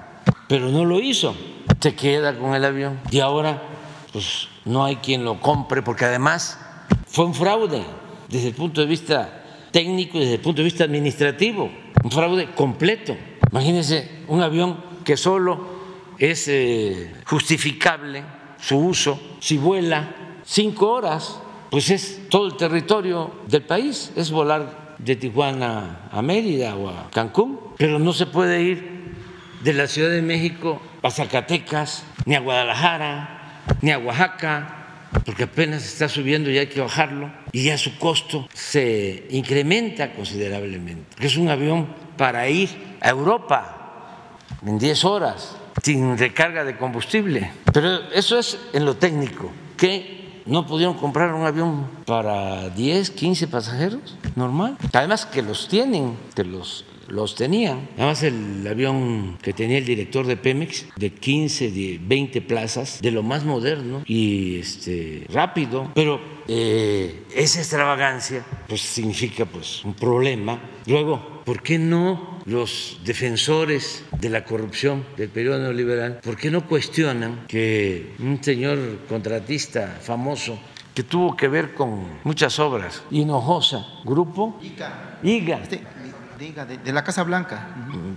pero no lo hizo, se queda con el avión y ahora pues no hay quien lo compre porque además fue un fraude desde el punto de vista técnico y desde el punto de vista administrativo, un fraude completo. Imagínense un avión que solo es eh, justificable su uso si vuela cinco horas, pues es todo el territorio del país, es volar de Tijuana a Mérida o a Cancún, pero no se puede ir de la Ciudad de México a Zacatecas, ni a Guadalajara, ni a Oaxaca, porque apenas está subiendo y hay que bajarlo, y ya su costo se incrementa considerablemente. Es un avión para ir a Europa en 10 horas, sin recarga de combustible. Pero eso es en lo técnico, que no pudieron comprar un avión para 10, 15 pasajeros, normal. Además que los tienen, que los los tenían. Además, el avión que tenía el director de Pemex, de 15, de 20 plazas, de lo más moderno y este, rápido, pero eh, esa extravagancia pues, significa pues, un problema. Luego, ¿por qué no los defensores de la corrupción del periodo neoliberal, por qué no cuestionan que un señor contratista famoso que tuvo que ver con muchas obras, Hinojosa, Grupo ICA. IGA, Diga, de, la Casa Blanca.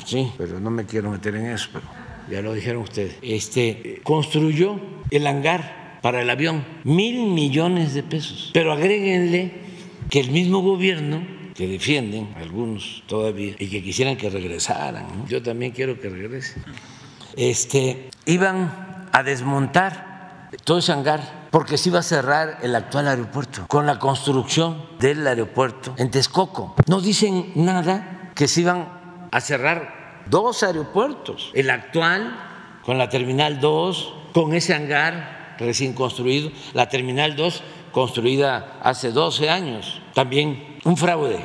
Sí, pero no me quiero meter en eso, pero ya lo dijeron ustedes. Este construyó el hangar para el avión, mil millones de pesos. Pero agréguenle que el mismo gobierno que defienden algunos todavía y que quisieran que regresaran, yo también quiero que regresen, este, iban a desmontar todo ese hangar porque se iba a cerrar el actual aeropuerto con la construcción del aeropuerto en Texcoco. No dicen nada que se iban a cerrar dos aeropuertos, el actual con la Terminal 2, con ese hangar recién construido, la Terminal 2 construida hace 12 años, también un fraude,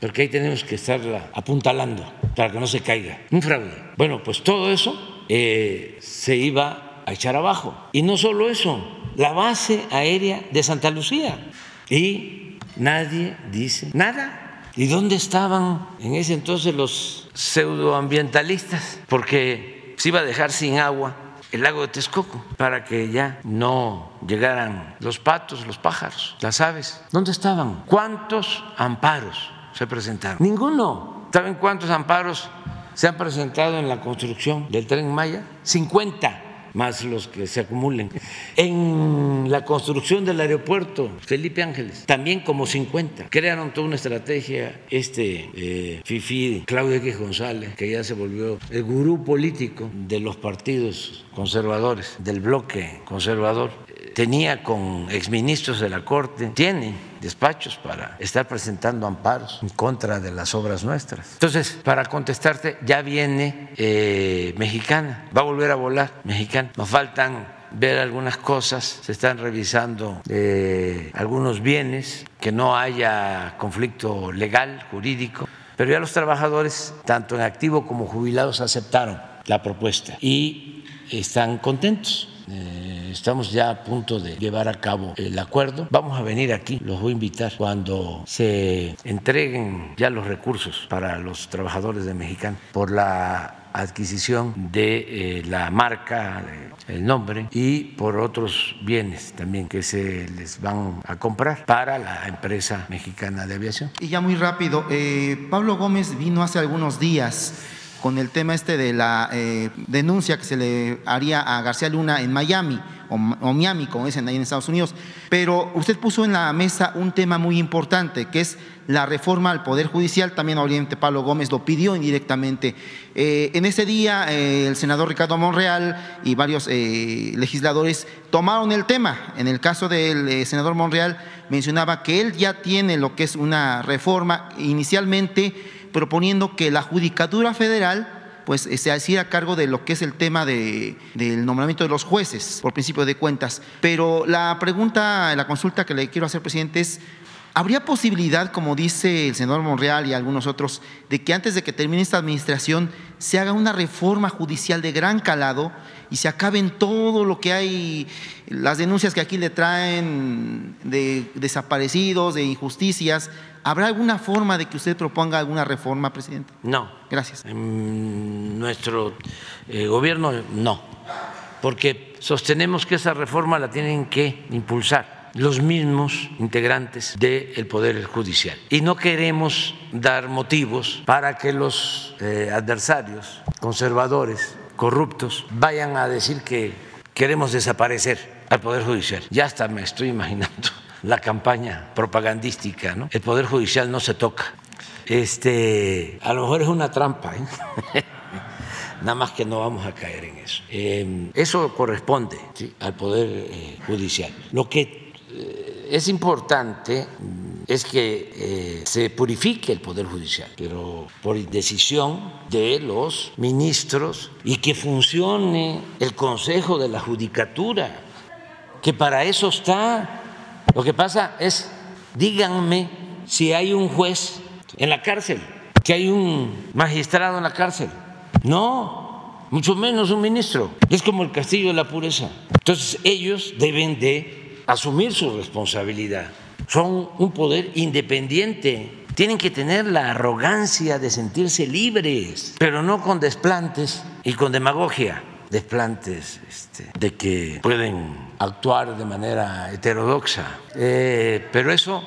porque ahí tenemos que estarla apuntalando para que no se caiga, un fraude. Bueno, pues todo eso eh, se iba a echar abajo. Y no solo eso, la base aérea de Santa Lucía. Y nadie dice nada. ¿Y dónde estaban en ese entonces los pseudoambientalistas? Porque se iba a dejar sin agua el lago de Texcoco para que ya no llegaran los patos, los pájaros, las aves. ¿Dónde estaban? ¿Cuántos amparos se presentaron? Ninguno. ¿Saben cuántos amparos se han presentado en la construcción del tren Maya? 50 más los que se acumulen. En la construcción del aeropuerto Felipe Ángeles, también como 50. Crearon toda una estrategia, este eh, Fifi, Claudio X González, que ya se volvió el gurú político de los partidos conservadores, del bloque conservador, tenía con exministros de la Corte, tiene despachos para estar presentando amparos en contra de las obras nuestras. Entonces, para contestarte, ya viene eh, mexicana, va a volver a volar mexicana. Nos faltan ver algunas cosas, se están revisando eh, algunos bienes, que no haya conflicto legal, jurídico, pero ya los trabajadores, tanto en activo como jubilados, aceptaron la propuesta y están contentos. Eh, estamos ya a punto de llevar a cabo el acuerdo. Vamos a venir aquí, los voy a invitar cuando se entreguen ya los recursos para los trabajadores de Mexicano por la adquisición de eh, la marca, el nombre y por otros bienes también que se les van a comprar para la empresa mexicana de aviación. Y ya muy rápido, eh, Pablo Gómez vino hace algunos días con el tema este de la eh, denuncia que se le haría a García Luna en Miami o, Miami, como dicen ahí en Estados Unidos. Pero usted puso en la mesa un tema muy importante, que es la reforma al Poder Judicial. También obviamente Pablo Gómez lo pidió indirectamente. Eh, en ese día eh, el senador Ricardo Monreal y varios legisladores tomaron el tema. En el caso del senador Monreal mencionaba que él ya tiene lo que es una reforma inicialmente proponiendo que la Judicatura Federal pues se hacía cargo de lo que es el tema de, del nombramiento de los jueces, por principio de cuentas. Pero la pregunta, la consulta que le quiero hacer, presidente, es, ¿habría posibilidad, como dice el senador Monreal y algunos otros, de que antes de que termine esta administración se haga una reforma judicial de gran calado y se acaben todo lo que hay, las denuncias que aquí le traen de desaparecidos, de injusticias? ¿Habrá alguna forma de que usted proponga alguna reforma, presidente? No. Gracias. En nuestro eh, gobierno no, porque sostenemos que esa reforma la tienen que impulsar los mismos integrantes del Poder Judicial. Y no queremos dar motivos para que los eh, adversarios conservadores, corruptos, vayan a decir que queremos desaparecer al Poder Judicial. Ya hasta me estoy imaginando la campaña propagandística, ¿no? El Poder Judicial no se toca. Este, a lo mejor es una trampa, ¿eh? [LAUGHS] nada más que no vamos a caer en eso. Eh, eso corresponde al Poder eh, Judicial. Lo que eh, es importante mm, es que se purifique el Poder Judicial, pero por decisión de los ministros y que funcione el Consejo de la Judicatura, que para eso está. Lo que pasa es, díganme si hay un juez en la cárcel, que hay un magistrado en la cárcel. No, mucho menos un ministro. Es como el castillo de la pureza. Entonces ellos deben de asumir su responsabilidad. Son un poder independiente. Tienen que tener la arrogancia de sentirse libres, pero no con desplantes y con demagogia. Desplantes este, de que pueden actuar de manera heterodoxa. Eh, pero eso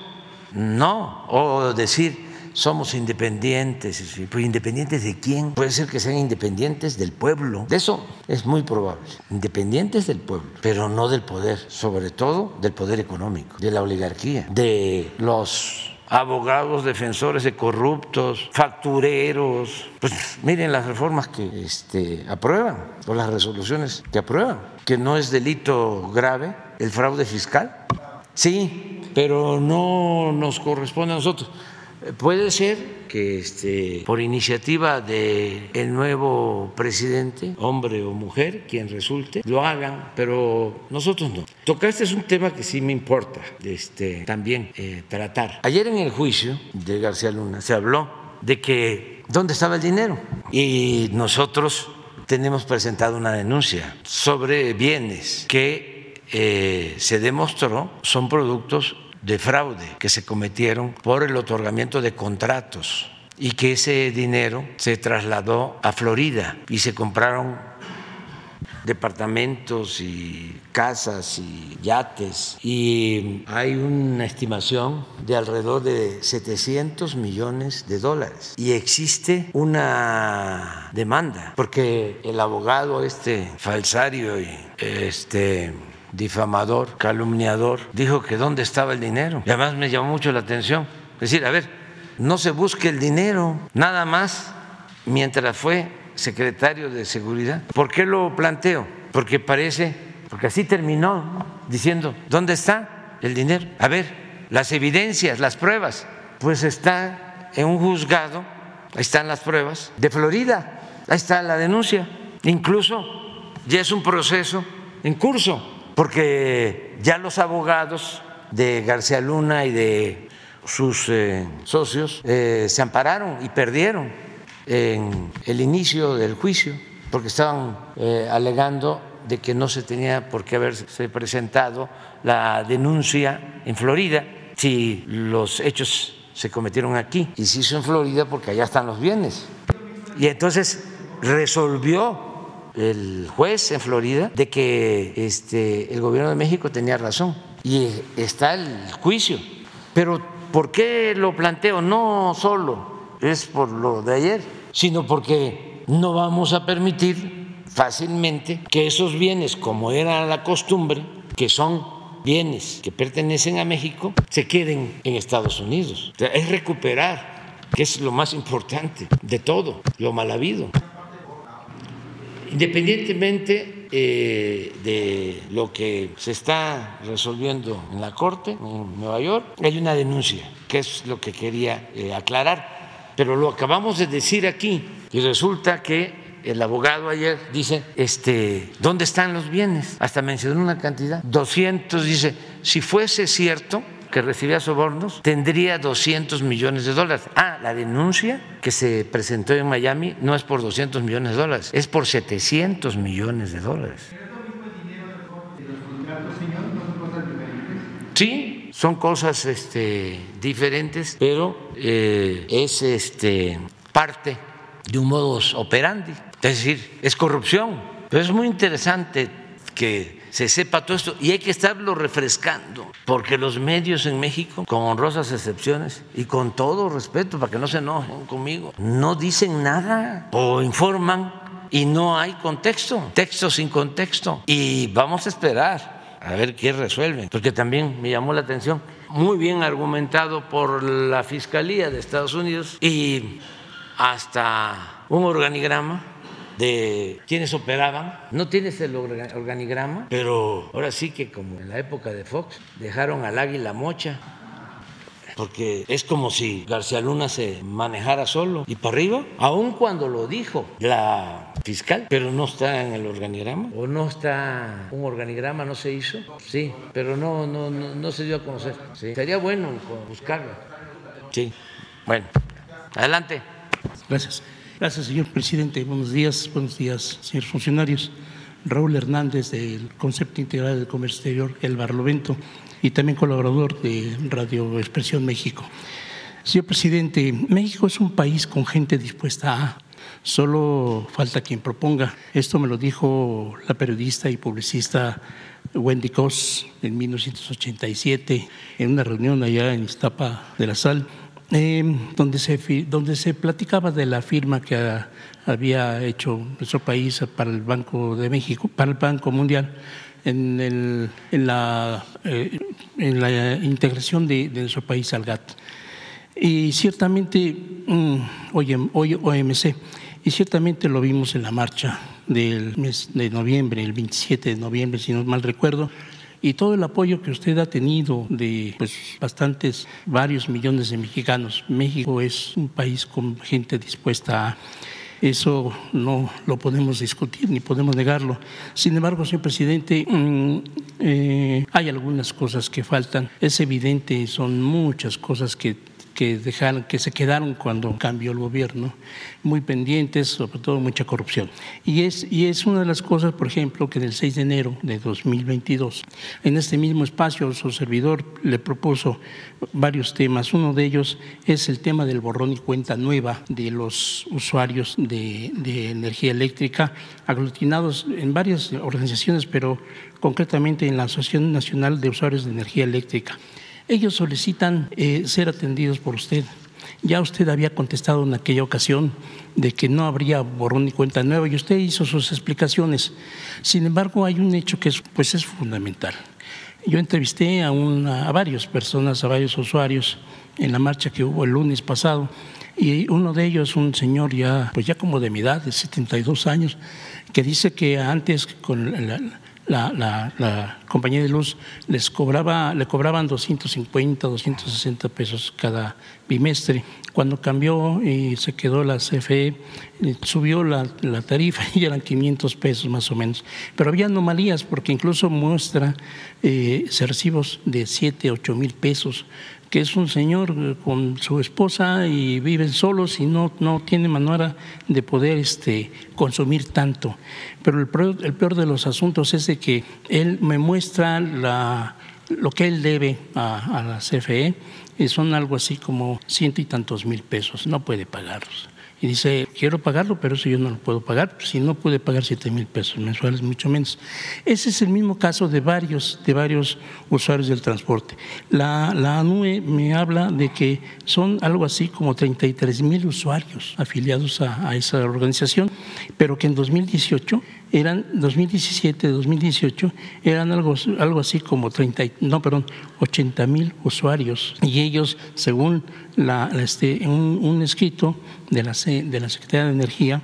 no, o decir somos independientes. ¿Pues independientes de quién? Puede ser que sean independientes del pueblo. De eso es muy probable. Independientes del pueblo, pero no del poder, sobre todo del poder económico, de la oligarquía, de los abogados defensores de corruptos, factureros. Pues miren las reformas que este, aprueban o las resoluciones que aprueban, que no es delito grave el fraude fiscal. Sí, pero no nos corresponde a nosotros. Puede ser que este, por iniciativa del el nuevo presidente, hombre o mujer, quien resulte, lo hagan, pero nosotros no. Tocaste es un tema que sí me importa este, también eh, tratar. Ayer en el juicio de García Luna se habló de que dónde estaba el dinero y nosotros tenemos presentado una denuncia sobre bienes que eh, se demostró son productos de fraude que se cometieron por el otorgamiento de contratos y que ese dinero se trasladó a Florida y se compraron departamentos y casas y yates. Y hay una estimación de alrededor de 700 millones de dólares. Y existe una demanda porque el abogado este falsario y este difamador, calumniador, dijo que dónde estaba el dinero. Y además me llamó mucho la atención. Es decir, a ver, no se busque el dinero, nada más mientras fue secretario de Seguridad. ¿Por qué lo planteo? Porque parece, porque así terminó diciendo, ¿dónde está el dinero? A ver, las evidencias, las pruebas, pues está en un juzgado, ahí están las pruebas, de Florida, ahí está la denuncia, incluso ya es un proceso en curso porque ya los abogados de García Luna y de sus eh, socios eh, se ampararon y perdieron en el inicio del juicio, porque estaban eh, alegando de que no se tenía por qué haberse presentado la denuncia en Florida si los hechos se cometieron aquí y se hizo en Florida porque allá están los bienes. Y entonces resolvió el juez en Florida de que este, el gobierno de México tenía razón y está el juicio. Pero ¿por qué lo planteo? No solo es por lo de ayer, sino porque no vamos a permitir fácilmente que esos bienes, como era la costumbre, que son bienes que pertenecen a México, se queden en Estados Unidos. es recuperar, que es lo más importante de todo, lo mal habido. Independientemente eh, de lo que se está resolviendo en la Corte, en Nueva York, hay una denuncia, que es lo que quería eh, aclarar, pero lo acabamos de decir aquí y resulta que el abogado ayer dice, este, ¿dónde están los bienes? Hasta mencionó una cantidad, 200, dice, si fuese cierto, que recibía sobornos tendría 200 millones de dólares. Ah, la denuncia que se presentó en Miami no es por 200 millones de dólares, es por 700 millones de dólares. Sí, son cosas este, diferentes, pero eh, es este, parte de un modus operandi, es decir, es corrupción. Pero es muy interesante que se sepa todo esto y hay que estarlo refrescando, porque los medios en México, con honrosas excepciones y con todo respeto, para que no se enojen conmigo, no dicen nada o informan y no hay contexto, texto sin contexto. Y vamos a esperar a ver qué resuelven, porque también me llamó la atención, muy bien argumentado por la Fiscalía de Estados Unidos y hasta un organigrama de quienes operaban. No tienes el organigrama, pero ahora sí que como en la época de Fox, dejaron al águila mocha porque es como si García Luna se manejara solo y para arriba, aun cuando lo dijo la fiscal, pero no está en el organigrama o no está un organigrama, no se hizo, sí, pero no, no, no, se dio a conocer. Sería bueno buscarlo. Sí, bueno, adelante. Gracias. Gracias, señor presidente. Buenos días, buenos días, señores funcionarios. Raúl Hernández del Concepto Integral del Comercio Exterior, El Barlovento y también colaborador de Radio Expresión México. Señor presidente, México es un país con gente dispuesta a Solo falta quien proponga. Esto me lo dijo la periodista y publicista Wendy Cos en 1987 en una reunión allá en Iztapa de la Sal, eh, donde, se, donde se platicaba de la firma que había hecho nuestro país para el Banco de México, para el Banco Mundial en, el, en, la, eh, en la, integración de, nuestro país al GATT. Y ciertamente, mm, hoy, hoy OMC, y ciertamente lo vimos en la marcha del mes de noviembre, el 27 de noviembre, si no mal recuerdo, y todo el apoyo que usted ha tenido de pues, bastantes, varios millones de mexicanos. México es un país con gente dispuesta a eso no lo podemos discutir ni podemos negarlo. Sin embargo, señor presidente, mm, eh, hay algunas cosas que faltan. Es evidente, son muchas cosas que que dejaron, que se quedaron cuando cambió el gobierno, muy pendientes, sobre todo mucha corrupción. Y es, y es una de las cosas, por ejemplo, que del 6 de enero de 2022, en este mismo espacio, su servidor le propuso varios temas. Uno de ellos es el tema del borrón y cuenta nueva de los usuarios de, de energía eléctrica, aglutinados en varias organizaciones, pero concretamente en la Asociación Nacional de Usuarios de Energía Eléctrica. Ellos solicitan eh, ser atendidos por usted. Ya usted había contestado en aquella ocasión de que no habría borrón ni cuenta nueva y usted hizo sus explicaciones. Sin embargo, hay un hecho que es, pues es fundamental. Yo entrevisté a, una, a varias personas, a varios usuarios en la marcha que hubo el lunes pasado y uno de ellos, un señor ya, pues ya como de mi edad, de 72 años, que dice que antes con la, la, compañía de luz les cobraba, le cobraban 250, 260 pesos cada bimestre. Cuando cambió y se quedó la CFE, eh, subió la, tarifa [LAUGHS] y eran 500 pesos más o menos. Pero había anomalías porque incluso muestra eh, recibos de 7, 8 mil pesos que es un señor eh, con su esposa y viven solos y no, no tiene manera de poder este, consumir tanto. Pero el peor, el peor de los asuntos es de que él me muestra lo que él debe a, a la CFE y son algo así como ciento y tantos mil pesos, no puede pagarlos y dice, quiero pagarlo, pero eso yo no lo puedo pagar, si no puede pagar 7 mil pesos mensuales, mucho menos. Ese es el mismo caso de varios, de varios usuarios del transporte. La, la ANUE me habla de que son algo así como 33 mil usuarios afiliados a, a esa organización, pero que en 2018 eran 2017, 2018 eran algo, algo así como 30, no, perdón, 80 mil usuarios. Y ellos, según la, este, un, escrito de la, de la Secretaría de Energía,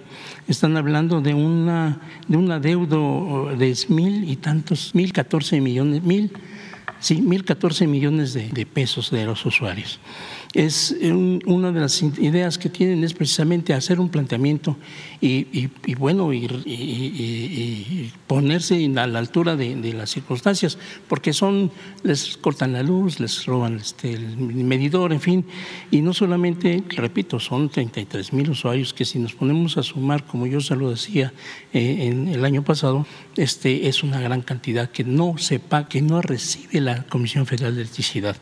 están hablando de una de un adeudo de mil y tantos, mil catorce millones, mil, sí, mil catorce millones de, de pesos de los usuarios es una de las ideas que tienen es precisamente hacer un planteamiento y, bueno, y, ponerse a la altura de, las circunstancias, porque son, les cortan la luz, les roban este, el medidor, en fin, y no solamente, repito, son 33 mil usuarios que si nos ponemos a sumar, como yo se lo decía eh, en el año pasado, este, es una gran cantidad que no sepa, que no recibe la Comisión Federal de Electricidad.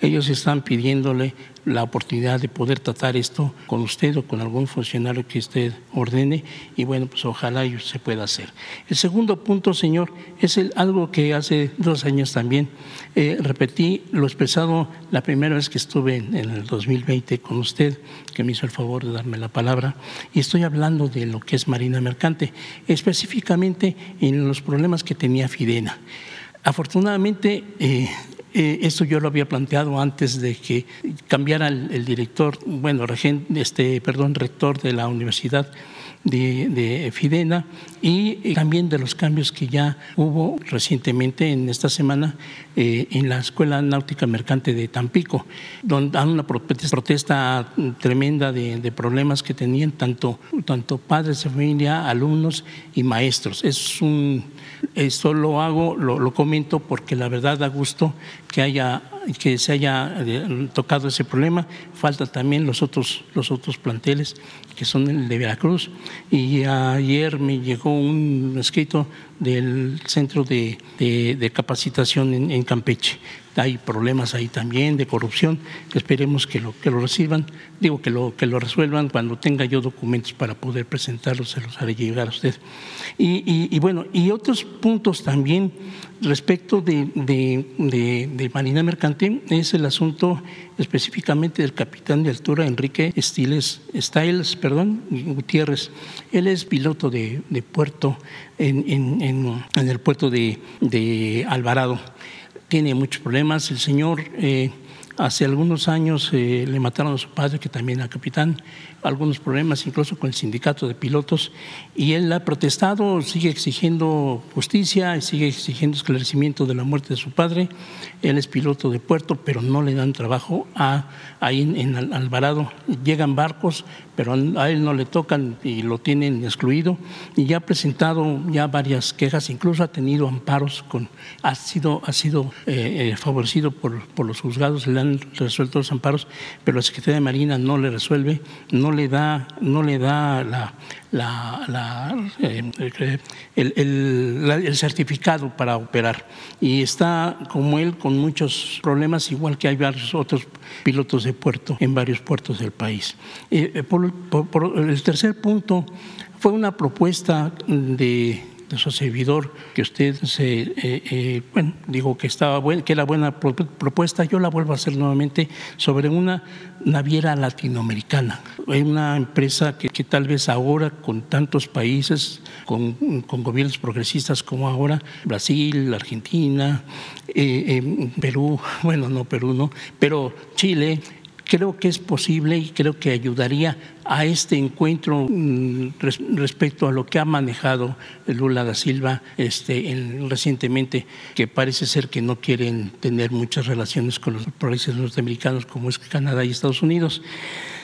Ellos están pidiéndole la oportunidad de poder tratar esto con usted o con algún funcionario que usted ordene y bueno, pues ojalá se pueda hacer. El segundo punto, señor, es el, algo que hace dos años también eh, repetí lo expresado la primera vez que estuve en, en, el 2020 con usted, que me hizo el favor de darme la palabra, y estoy hablando de lo que es Marina Mercante, específicamente en los problemas que tenía Fidena. Afortunadamente, eh, eh, esto yo lo había planteado antes de que cambiara el, director, bueno, este, perdón, rector de la universidad de, Fidena y también de los cambios que ya hubo recientemente en esta semana eh, en la Escuela Náutica Mercante de Tampico, donde hay una protesta tremenda de, problemas que tenían tanto, tanto padres de familia, alumnos y maestros. Es un, esto lo hago, lo, comento porque la verdad da gusto que haya que se haya eh, tocado ese problema. Falta también los otros, los otros planteles, que son el de Veracruz. Y ayer me llegó un escrito del Centro de, Capacitación en, Campeche. Hay problemas ahí también de corrupción, esperemos que lo, que lo reciban, digo que lo, que lo resuelvan cuando tenga yo documentos para poder presentarlos, se los haré llegar a usted. Y, bueno, y otros puntos también respecto de, de, Marina Mercante es el asunto específicamente del capitán de altura Enrique Stiles, Stiles perdón, Gutiérrez. Él es piloto de, puerto en, en, en, el puerto de, Alvarado. Tiene muchos problemas. El señor eh, hace algunos años eh, le mataron a su padre, que también era capitán algunos problemas incluso con el sindicato de pilotos y él ha protestado, sigue exigiendo justicia sigue exigiendo esclarecimiento de la muerte de su padre. Él es piloto de puerto, pero no le dan trabajo a, ahí en, Alvarado. Llegan barcos, pero a él no le tocan y lo tienen excluido y ya ha presentado ya varias quejas, incluso ha tenido amparos, con, ha sido, ha sido eh, eh, favorecido por, por los juzgados, le han resuelto los amparos, pero la Secretaría de Marina no le resuelve, no le da, no le da la, eh, el, certificado para operar. Y está, como él, con muchos problemas, igual que hay varios otros pilotos de puerto en varios puertos del país. Eh, el tercer punto fue una propuesta de de su servidor, que usted se, eh, eh, bueno, digo que estaba que era buena propuesta, yo la vuelvo a hacer nuevamente sobre una naviera latinoamericana. Hay una empresa que, tal vez ahora con tantos países, con, con, gobiernos progresistas como ahora, Brasil, Argentina, eh, Perú, [LAUGHS] bueno, no Perú, no, pero Chile, creo que es posible y creo que ayudaría a este encuentro mm, respecto a lo que ha manejado Lula da Silva este, recientemente, que parece ser que no quieren tener muchas relaciones con los países norteamericanos como es Canadá y Estados Unidos.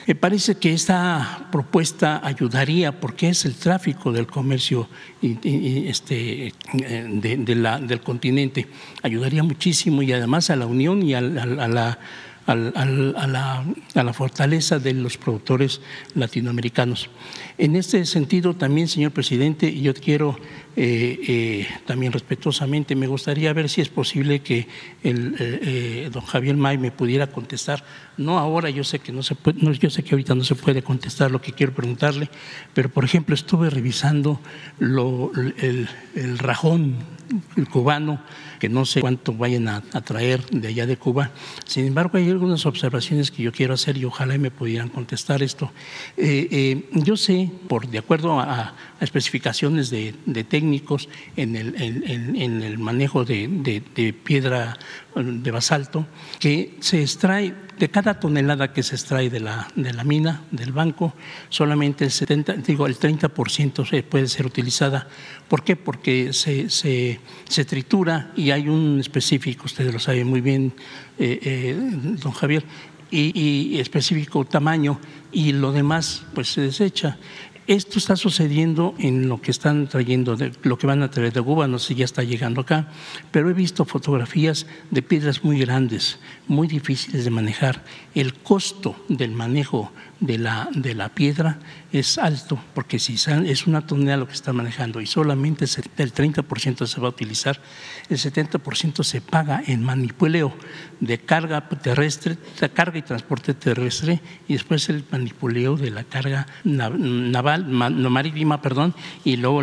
Me parece que esta propuesta ayudaría porque es el tráfico del comercio este, del continente. Ayudaría muchísimo y además a la unión y a la a, la, a, la, fortaleza de los productores latinoamericanos. En este sentido, también, señor presidente, yo quiero eh, eh, también respetuosamente, me gustaría ver si es posible que el, eh, don Javier May me pudiera contestar. No ahora, yo sé que no se puede, yo sé que ahorita no se puede contestar lo que quiero preguntarle, pero por ejemplo estuve revisando lo, el, el rajón cubano que no sé cuánto vayan a, traer de allá de Cuba. Sin embargo, hay algunas observaciones que yo quiero hacer y ojalá me pudieran contestar esto. Eh, eh, yo sé, por de acuerdo a, especificaciones de, técnicos en el, en, el manejo de, de piedra de basalto, que se extrae de cada tonelada que se extrae de la, de la mina, del banco, solamente el, 70, digo, el 30% puede ser utilizada. ¿Por qué? Porque se, se, se, tritura y hay un específico, ustedes lo saben muy bien, eh, eh, don Javier, y, y, específico tamaño, y lo demás pues se desecha. Esto está sucediendo en lo que están trayendo, de, lo que van a traer de Cuba, no sé si ya está llegando acá, pero he visto fotografías de piedras muy grandes, muy difíciles de manejar. El costo del manejo de la, de la piedra es alto, porque si es una tonelada lo que está manejando y solamente el 30% se va a utilizar, el 70% se paga en manipuleo de carga terrestre, de carga y transporte terrestre y después el manipuleo de la carga naval, marítima, perdón, y luego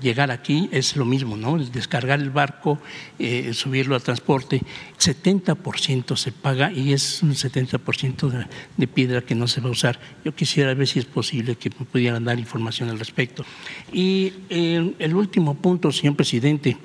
llegar aquí es lo mismo, ¿no? descargar el barco, eh, subirlo al transporte, 70% se paga y es un 70% de piedra que no se va a usar yo quisiera ver si es posible que me pudieran dar información al respecto. Y eh, el último punto, señor presidente,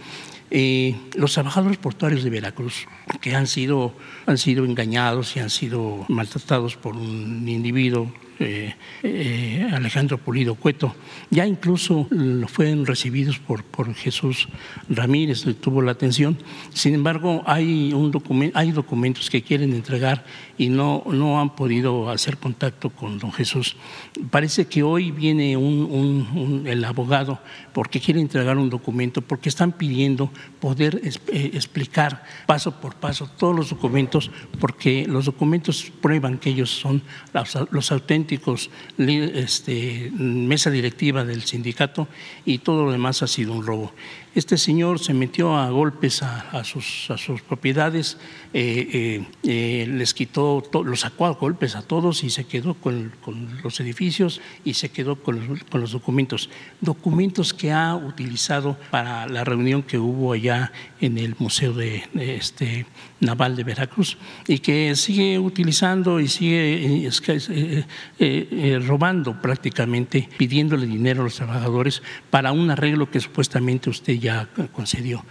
eh, los trabajadores portuarios de Veracruz, que han sido, han sido engañados y han sido maltratados por un individuo eh, eh, Alejandro Pulido Cueto. Ya incluso fueron recibidos por, por Jesús Ramírez, tuvo la atención. Sin embargo, hay, un documento, hay documentos que quieren entregar y no, no han podido hacer contacto con don Jesús. Parece que hoy viene el abogado porque quiere entregar un documento, porque están pidiendo poder eh, explicar paso por paso todos los documentos, porque los documentos prueban que ellos son los, auténticos este, mesa directiva del sindicato y todo lo demás ha sido un robo. Este señor se metió a golpes a, sus, a sus, propiedades, eh, eh, eh, les quitó, los sacó a golpes a todos y se quedó con, los edificios y se quedó con los, documentos. Documentos que ha utilizado para la reunión que hubo allá en el Museo de, este, Naval de Veracruz y que sigue utilizando y sigue robando prácticamente, pidiéndole dinero a los trabajadores para un arreglo que supuestamente usted ya concedió.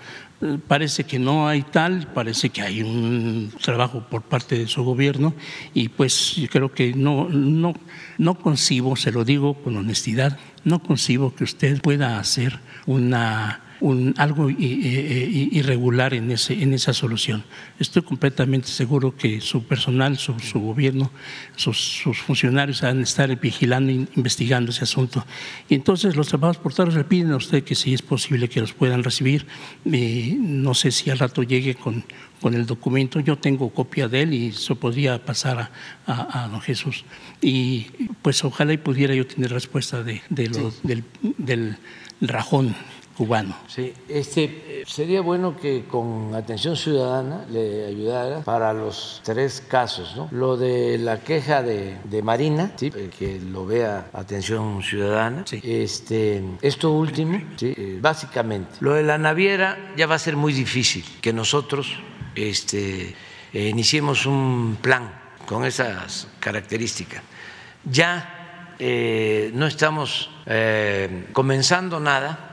Parece que no hay tal, parece que hay un trabajo por parte de su gobierno y pues yo creo que no, no, no concibo, se lo digo con honestidad, no concibo que usted pueda hacer una un, algo irregular en, ese, en esa solución. Estoy completamente seguro que su personal, su, gobierno, sus, funcionarios van a estar vigilando e investigando ese asunto. Y entonces los trabajos portadores le piden a usted que si es posible que los puedan recibir. Eh, no sé si al rato llegue con, con el documento. Yo tengo copia de él y se podría pasar a, don Jesús. Y pues ojalá y pudiera yo tener respuesta de, del, del rajón cubano. Sí, este, sería bueno que con atención ciudadana le ayudara para los tres casos, ¿no? Lo de la queja de, Marina, ¿sí? que lo vea atención ciudadana. Este, esto último, ¿sí? Eh, básicamente. Lo de la naviera ya va a ser muy difícil que nosotros este, eh, iniciemos un plan con esas características. Ya eh, no estamos comenzando nada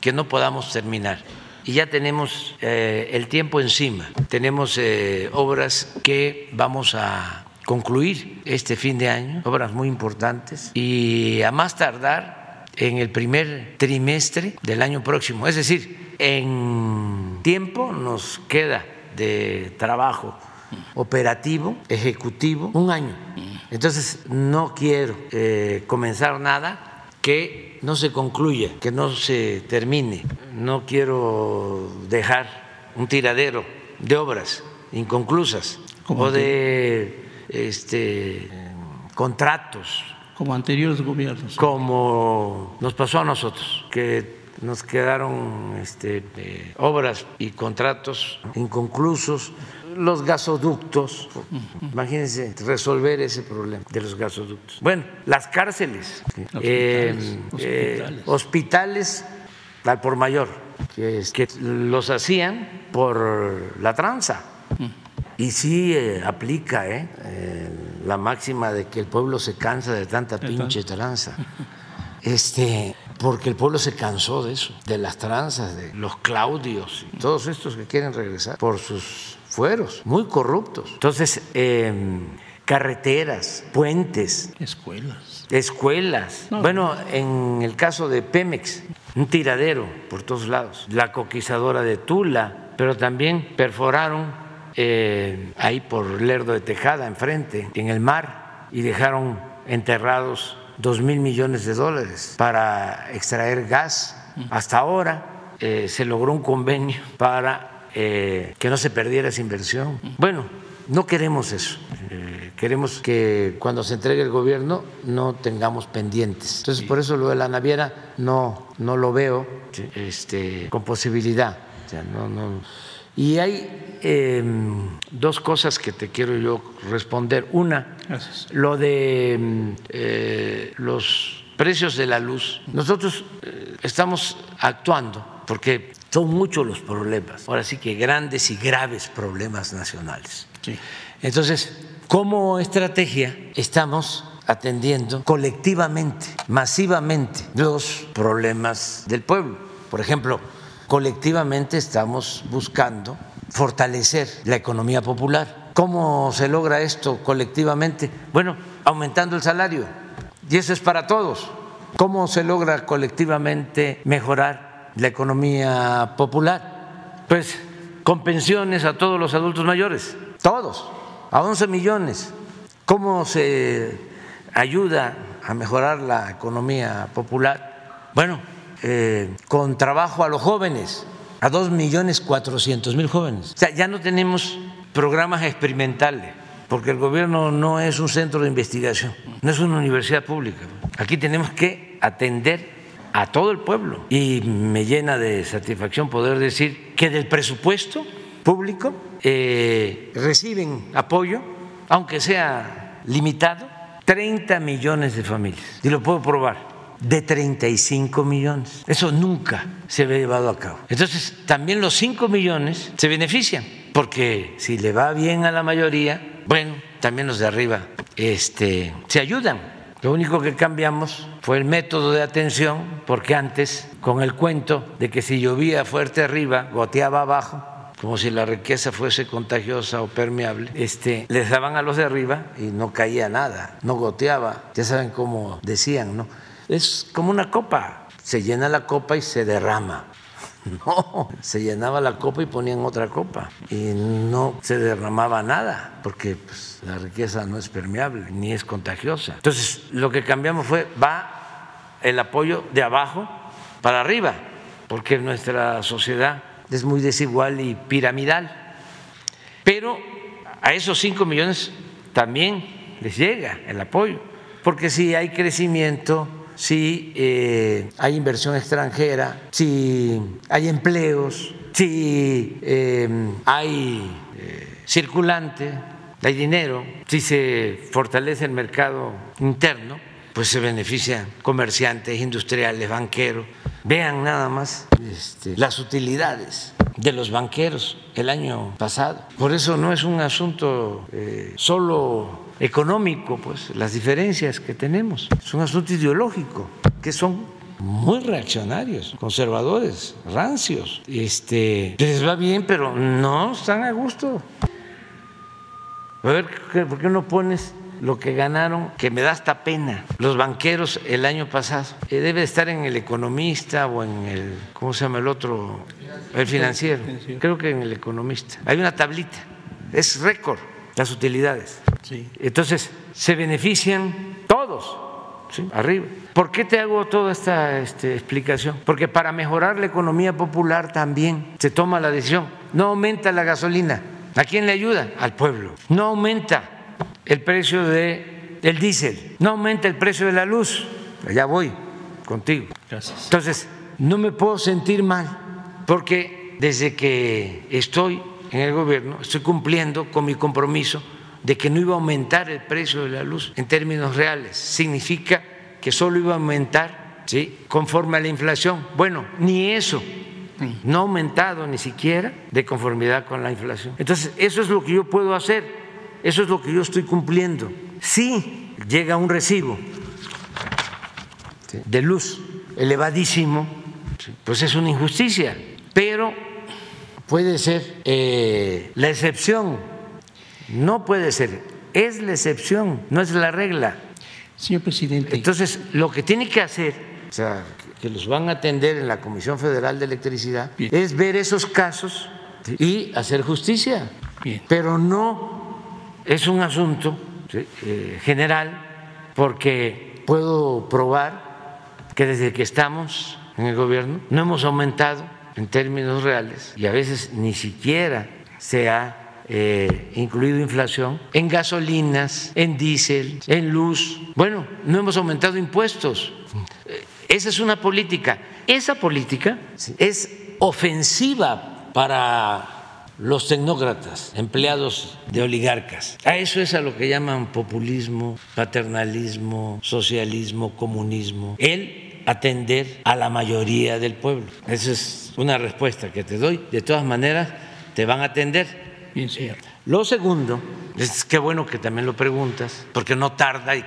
que no podamos terminar. Y ya tenemos eh, el tiempo encima, tenemos eh, obras que vamos a concluir este fin de año, obras muy importantes, y a más tardar en el primer trimestre del año próximo. Es decir, en tiempo nos queda de trabajo operativo, ejecutivo, un año. Entonces, no quiero eh, comenzar nada que no se concluya, que no se termine. No quiero dejar un tiradero de obras inconclusas o de este, contratos. Como anteriores gobiernos. Como nos pasó a nosotros, que nos quedaron este, eh, obras y contratos inconclusos los gasoductos. Imagínense resolver ese problema de los gasoductos. Bueno, las cárceles, hospitales, eh, hospitales. al por mayor, que, es, que los hacían por la tranza. Y sí eh, aplica eh, la máxima de que el pueblo se cansa de tanta pinche tranza. [LAUGHS] Este, porque el pueblo se cansó de eso, de las tranzas, de los claudios, y todos estos que quieren regresar por sus fueros, muy corruptos. Entonces, em, carreteras, puentes. Escuelas. Escuelas. Bueno, en el caso de Pemex, un tiradero por todos lados. La coquizadora de Tula, pero también perforaron eh, ahí por Lerdo de Tejada, enfrente, en el mar, y dejaron enterrados dos mil millones de dólares para extraer gas. Hasta ahora eh, se logró un convenio para eh, que no se perdiera esa inversión. Bueno, no queremos eso. Eh, queremos que cuando se entregue el gobierno no tengamos pendientes. Entonces, por eso lo de la naviera no, no lo veo este, con posibilidad. Y hay em, dos cosas que te quiero yo responder. Una, lo de em, eh, los precios de la luz. Nosotros estamos actuando porque son muchos los problemas, ahora sí que grandes y graves problemas nacionales. Entonces, como estrategia estamos atendiendo colectivamente, masivamente, los problemas del pueblo. Por ejemplo, colectivamente estamos buscando fortalecer la economía popular. ¿Cómo se logra esto colectivamente? Bueno, aumentando el salario. Y eso es para todos. ¿Cómo se logra colectivamente mejorar la economía popular? Pues con pensiones a todos los adultos mayores, todos, a 11 millones. ¿Cómo se ayuda a mejorar la economía popular? Bueno, eh, con trabajo a los jóvenes, a dos millones cuatrocientos mil jóvenes. O sea, ya no tenemos programas experimentales, porque el gobierno no es un centro de investigación, no es una universidad pública. Aquí tenemos que atender a todo el pueblo y me llena de satisfacción poder decir que del presupuesto público eh, reciben apoyo, aunque sea limitado, 30 millones de familias. Y lo puedo probar de 35 millones. Eso nunca se había llevado a cabo. Entonces, también los 5 millones se benefician, porque si le va bien a la mayoría, bueno, también los de arriba este, se ayudan. Lo único que cambiamos fue el método de atención, porque antes, con el cuento de que si llovía fuerte arriba, goteaba abajo, como si la riqueza fuese contagiosa o permeable, este, les daban a los de arriba y no caía nada, no goteaba. Ya saben cómo decían, ¿no? es como una copa, se llena la copa y se derrama. No, se llenaba la copa y ponían otra copa y no se derramaba nada porque pues, la riqueza no es permeable ni es contagiosa. Entonces, lo que cambiamos fue, va el apoyo de abajo para arriba, porque nuestra sociedad es muy desigual y piramidal. Pero a esos 5 millones también les llega el apoyo, porque si hay crecimiento, si eh, hay inversión extranjera, si hay empleos, si eh, hay eh, circulante, hay dinero, si se fortalece el mercado interno, pues se benefician comerciantes, industriales, banqueros. Vean nada más este, las utilidades de los banqueros el año pasado. Por eso no es un asunto solo económico, pues las diferencias que tenemos. Es un asunto ideológico, que son muy reaccionarios, conservadores, rancios. Este, les va bien, pero no están a gusto. A ver, ¿por qué no pones lo que ganaron, que me da hasta pena, los banqueros el año pasado? Eh, debe estar en el economista o en el, ¿cómo se llama el otro? El financiero. Creo que en el economista. Hay una tablita, es récord las utilidades. Entonces, se benefician todos, arriba. ¿Por qué te hago toda esta este, explicación? Porque para mejorar la economía popular también se toma la decisión. No aumenta la gasolina. ¿A quién le ayuda? Al pueblo. No aumenta el precio del el diésel. No aumenta el precio de la luz. Allá voy contigo. Gracias. Entonces, no me puedo sentir mal porque desde que estoy en el gobierno estoy cumpliendo con mi compromiso de que no iba a aumentar el precio de la luz en términos reales. Significa que solo iba a aumentar ¿sí? conforme a la inflación. Bueno, ni eso. No ha aumentado ni siquiera de conformidad con la inflación. Entonces, eso es lo que yo puedo hacer. Eso es lo que yo estoy cumpliendo. Si llega un recibo de luz elevadísimo, pues es una injusticia. Pero puede ser eh, la excepción no puede ser, es la excepción, no es la regla. Señor presidente. Entonces, lo que tiene que hacer, o sea, que los van a atender en la Comisión Federal de Electricidad, es ver esos casos y hacer justicia. Pero no es un asunto eh, general, porque puedo probar que desde que estamos en el gobierno no hemos aumentado en términos reales y a veces ni siquiera se ha eh, incluido inflación, en gasolinas, en diésel, en luz. Bueno, no hemos aumentado impuestos. Eh, esa es una política. Esa política es ofensiva para los tecnócratas, empleados de oligarcas. A eso es a lo que llaman populismo, paternalismo, socialismo, comunismo. El atender a la mayoría del pueblo. Esa es una respuesta que te doy. De todas maneras, te van a atender Bien. Lo segundo, es que bueno que también lo preguntas, porque no tarda y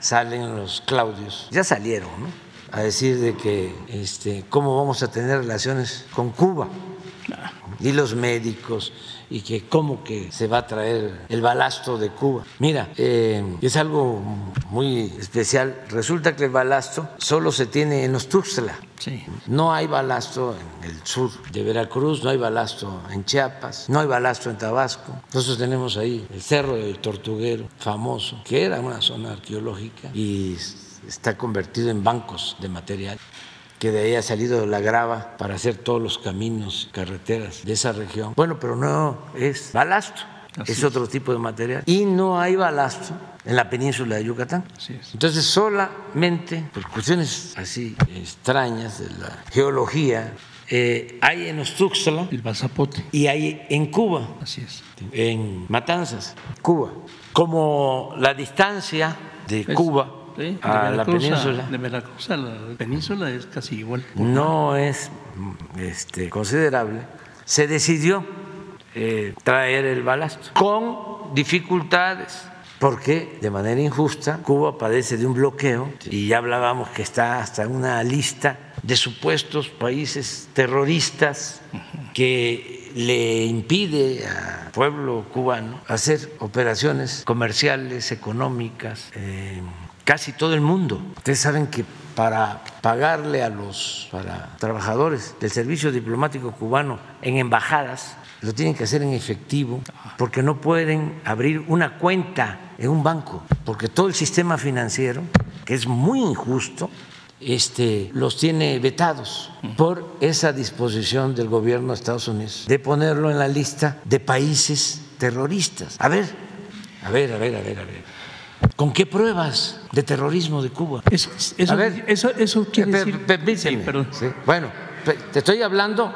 salen los Claudios, ya salieron, ¿no? A decir de que este, cómo vamos a tener relaciones con Cuba. Y los médicos y que cómo que se va a traer el balasto de Cuba. Mira, eh, es algo muy especial. Resulta que el balasto solo se tiene en los Tuxtla. Sí. No hay balasto en el sur de Veracruz, no hay balasto en Chiapas, no hay balasto en Tabasco. Nosotros tenemos ahí el Cerro del Tortuguero, famoso, que era una zona arqueológica y está convertido en bancos de material que de ahí ha salido la grava para hacer todos los caminos, carreteras de esa región. Bueno, pero no es balasto, es otro tipo de material. Y no hay balasto en la península de Yucatán. Entonces, solamente por cuestiones así extrañas de la geología, eh, hay en Ostuxtla El y hay en Cuba, Así es. en Matanzas, Cuba. Como la distancia de Es- Cuba de a la Veracruz península. De Veracruz a la península es casi igual. no es este, considerable, se decidió eh, traer el balasto. Con dificultades. Porque de manera injusta. Cuba padece de un bloqueo y ya hablábamos que está hasta en una lista de supuestos países terroristas que le impide al pueblo cubano hacer operaciones comerciales, económicas, eh, casi todo el mundo. Ustedes saben que para pagarle a los trabajadores del servicio diplomático cubano en embajadas lo tienen que hacer en efectivo porque no pueden abrir una cuenta en un banco porque todo el sistema financiero que es muy injusto este, los tiene vetados por esa disposición del gobierno de Estados Unidos de ponerlo en la lista de países terroristas. A ver, a ver, a ver, a ver, a ver. ¿Con qué pruebas de terrorismo de Cuba? Eso, eso, A ver, eso, eso quiere Per- decir. permíteme. Sí, Bueno, te estoy hablando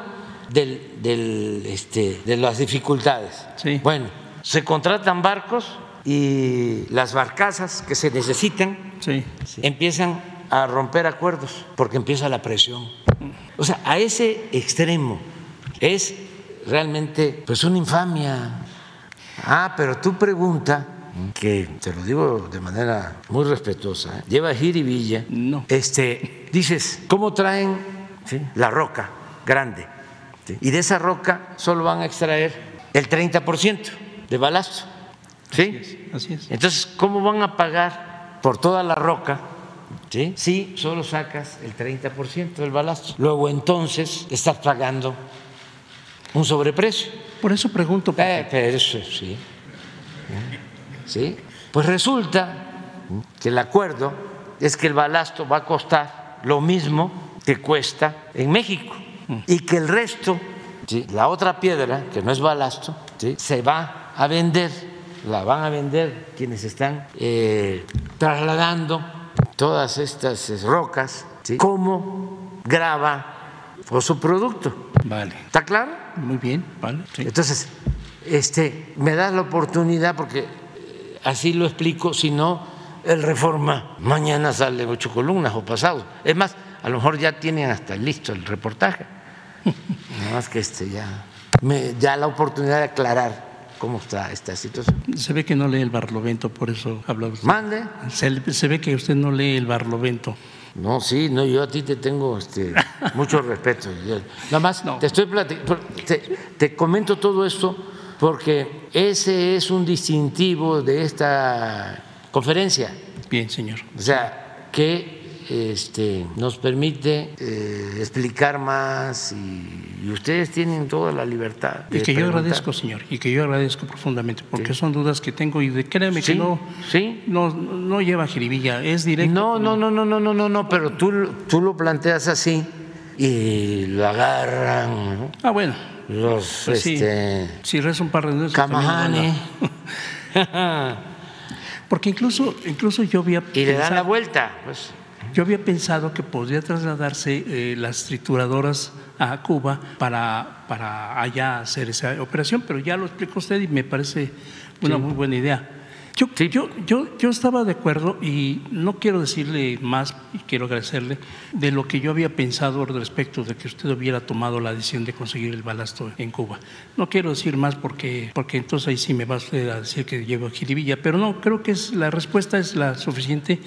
del, del, este, de las dificultades. Sí. Bueno, se contratan barcos y las barcazas que se necesitan Sí. empiezan a romper acuerdos porque empieza la presión. O sea, a ese extremo es realmente pues una infamia. Ah, pero tú pregunta que te lo digo de manera muy respetuosa, ¿eh? lleva jiribilla. No. Este, dices, ¿cómo traen sí, la roca grande? ¿Sí? Y de esa roca solo van a extraer el 30% de balasto. ¿Sí? Así es. Entonces, ¿cómo van a pagar por toda la roca? ¿Sí? Si solo sacas el 30% del balasto. Luego entonces estás pagando un sobreprecio. Por eso pregunto. Eh, pero eso sí. ¿Sí? Pues resulta que el acuerdo es que el balasto va a costar lo mismo que cuesta en México y que el resto, ¿sí? la otra piedra, que no es balasto, ¿sí? se va a vender, la van a vender quienes están eh, trasladando todas estas eh, rocas ¿sí? como grava o su producto. Vale. ¿Está claro? Muy bien, vale. Entonces, este, me das la oportunidad porque así lo explico, si no, el reforma mañana sale ocho columnas o pasado. Es más, a lo mejor ya tienen hasta listo el reportaje. [LAUGHS] Nada más que este ya me da la oportunidad de aclarar cómo está esta situación. Se ve que no lee el Barlovento, por eso habla usted. Mande. Se, se ve que usted no lee el Barlovento. No, sí, no, yo a ti te tengo este, mucho respeto. Nada más [LAUGHS] No. te estoy platicando, te, te comento todo esto porque ese es un distintivo de esta conferencia. Bien, señor. O sea, que este, nos permite eh, explicar más y, y ustedes tienen toda la libertad. Y que yo agradezco, señor, y que yo agradezco profundamente, porque Sí. son dudas que tengo y de, créeme Sí, que no, sí. no, no lleva jiribilla, es directo. No, no, no, no, no, no, no, no, pero tú, tú lo planteas así y lo agarran ¿no? Ah, bueno, los pues sí. este, Si un par de a- [LAUGHS] Porque incluso, incluso yo había y le dan la vuelta. Pues. Yo había pensado que podría trasladarse eh, las trituradoras a Cuba para, para allá hacer esa operación, pero ya lo explicó usted y me parece una muy buena idea. Yo, Sí. yo, yo, yo estaba de acuerdo y no quiero decirle más y quiero agradecerle de lo que yo había pensado respecto de que usted hubiera tomado la decisión de conseguir el balasto en Cuba. No quiero decir más porque, porque entonces ahí sí me va usted a decir que llevo jiribilla, pero no, creo que es, la respuesta es la suficiente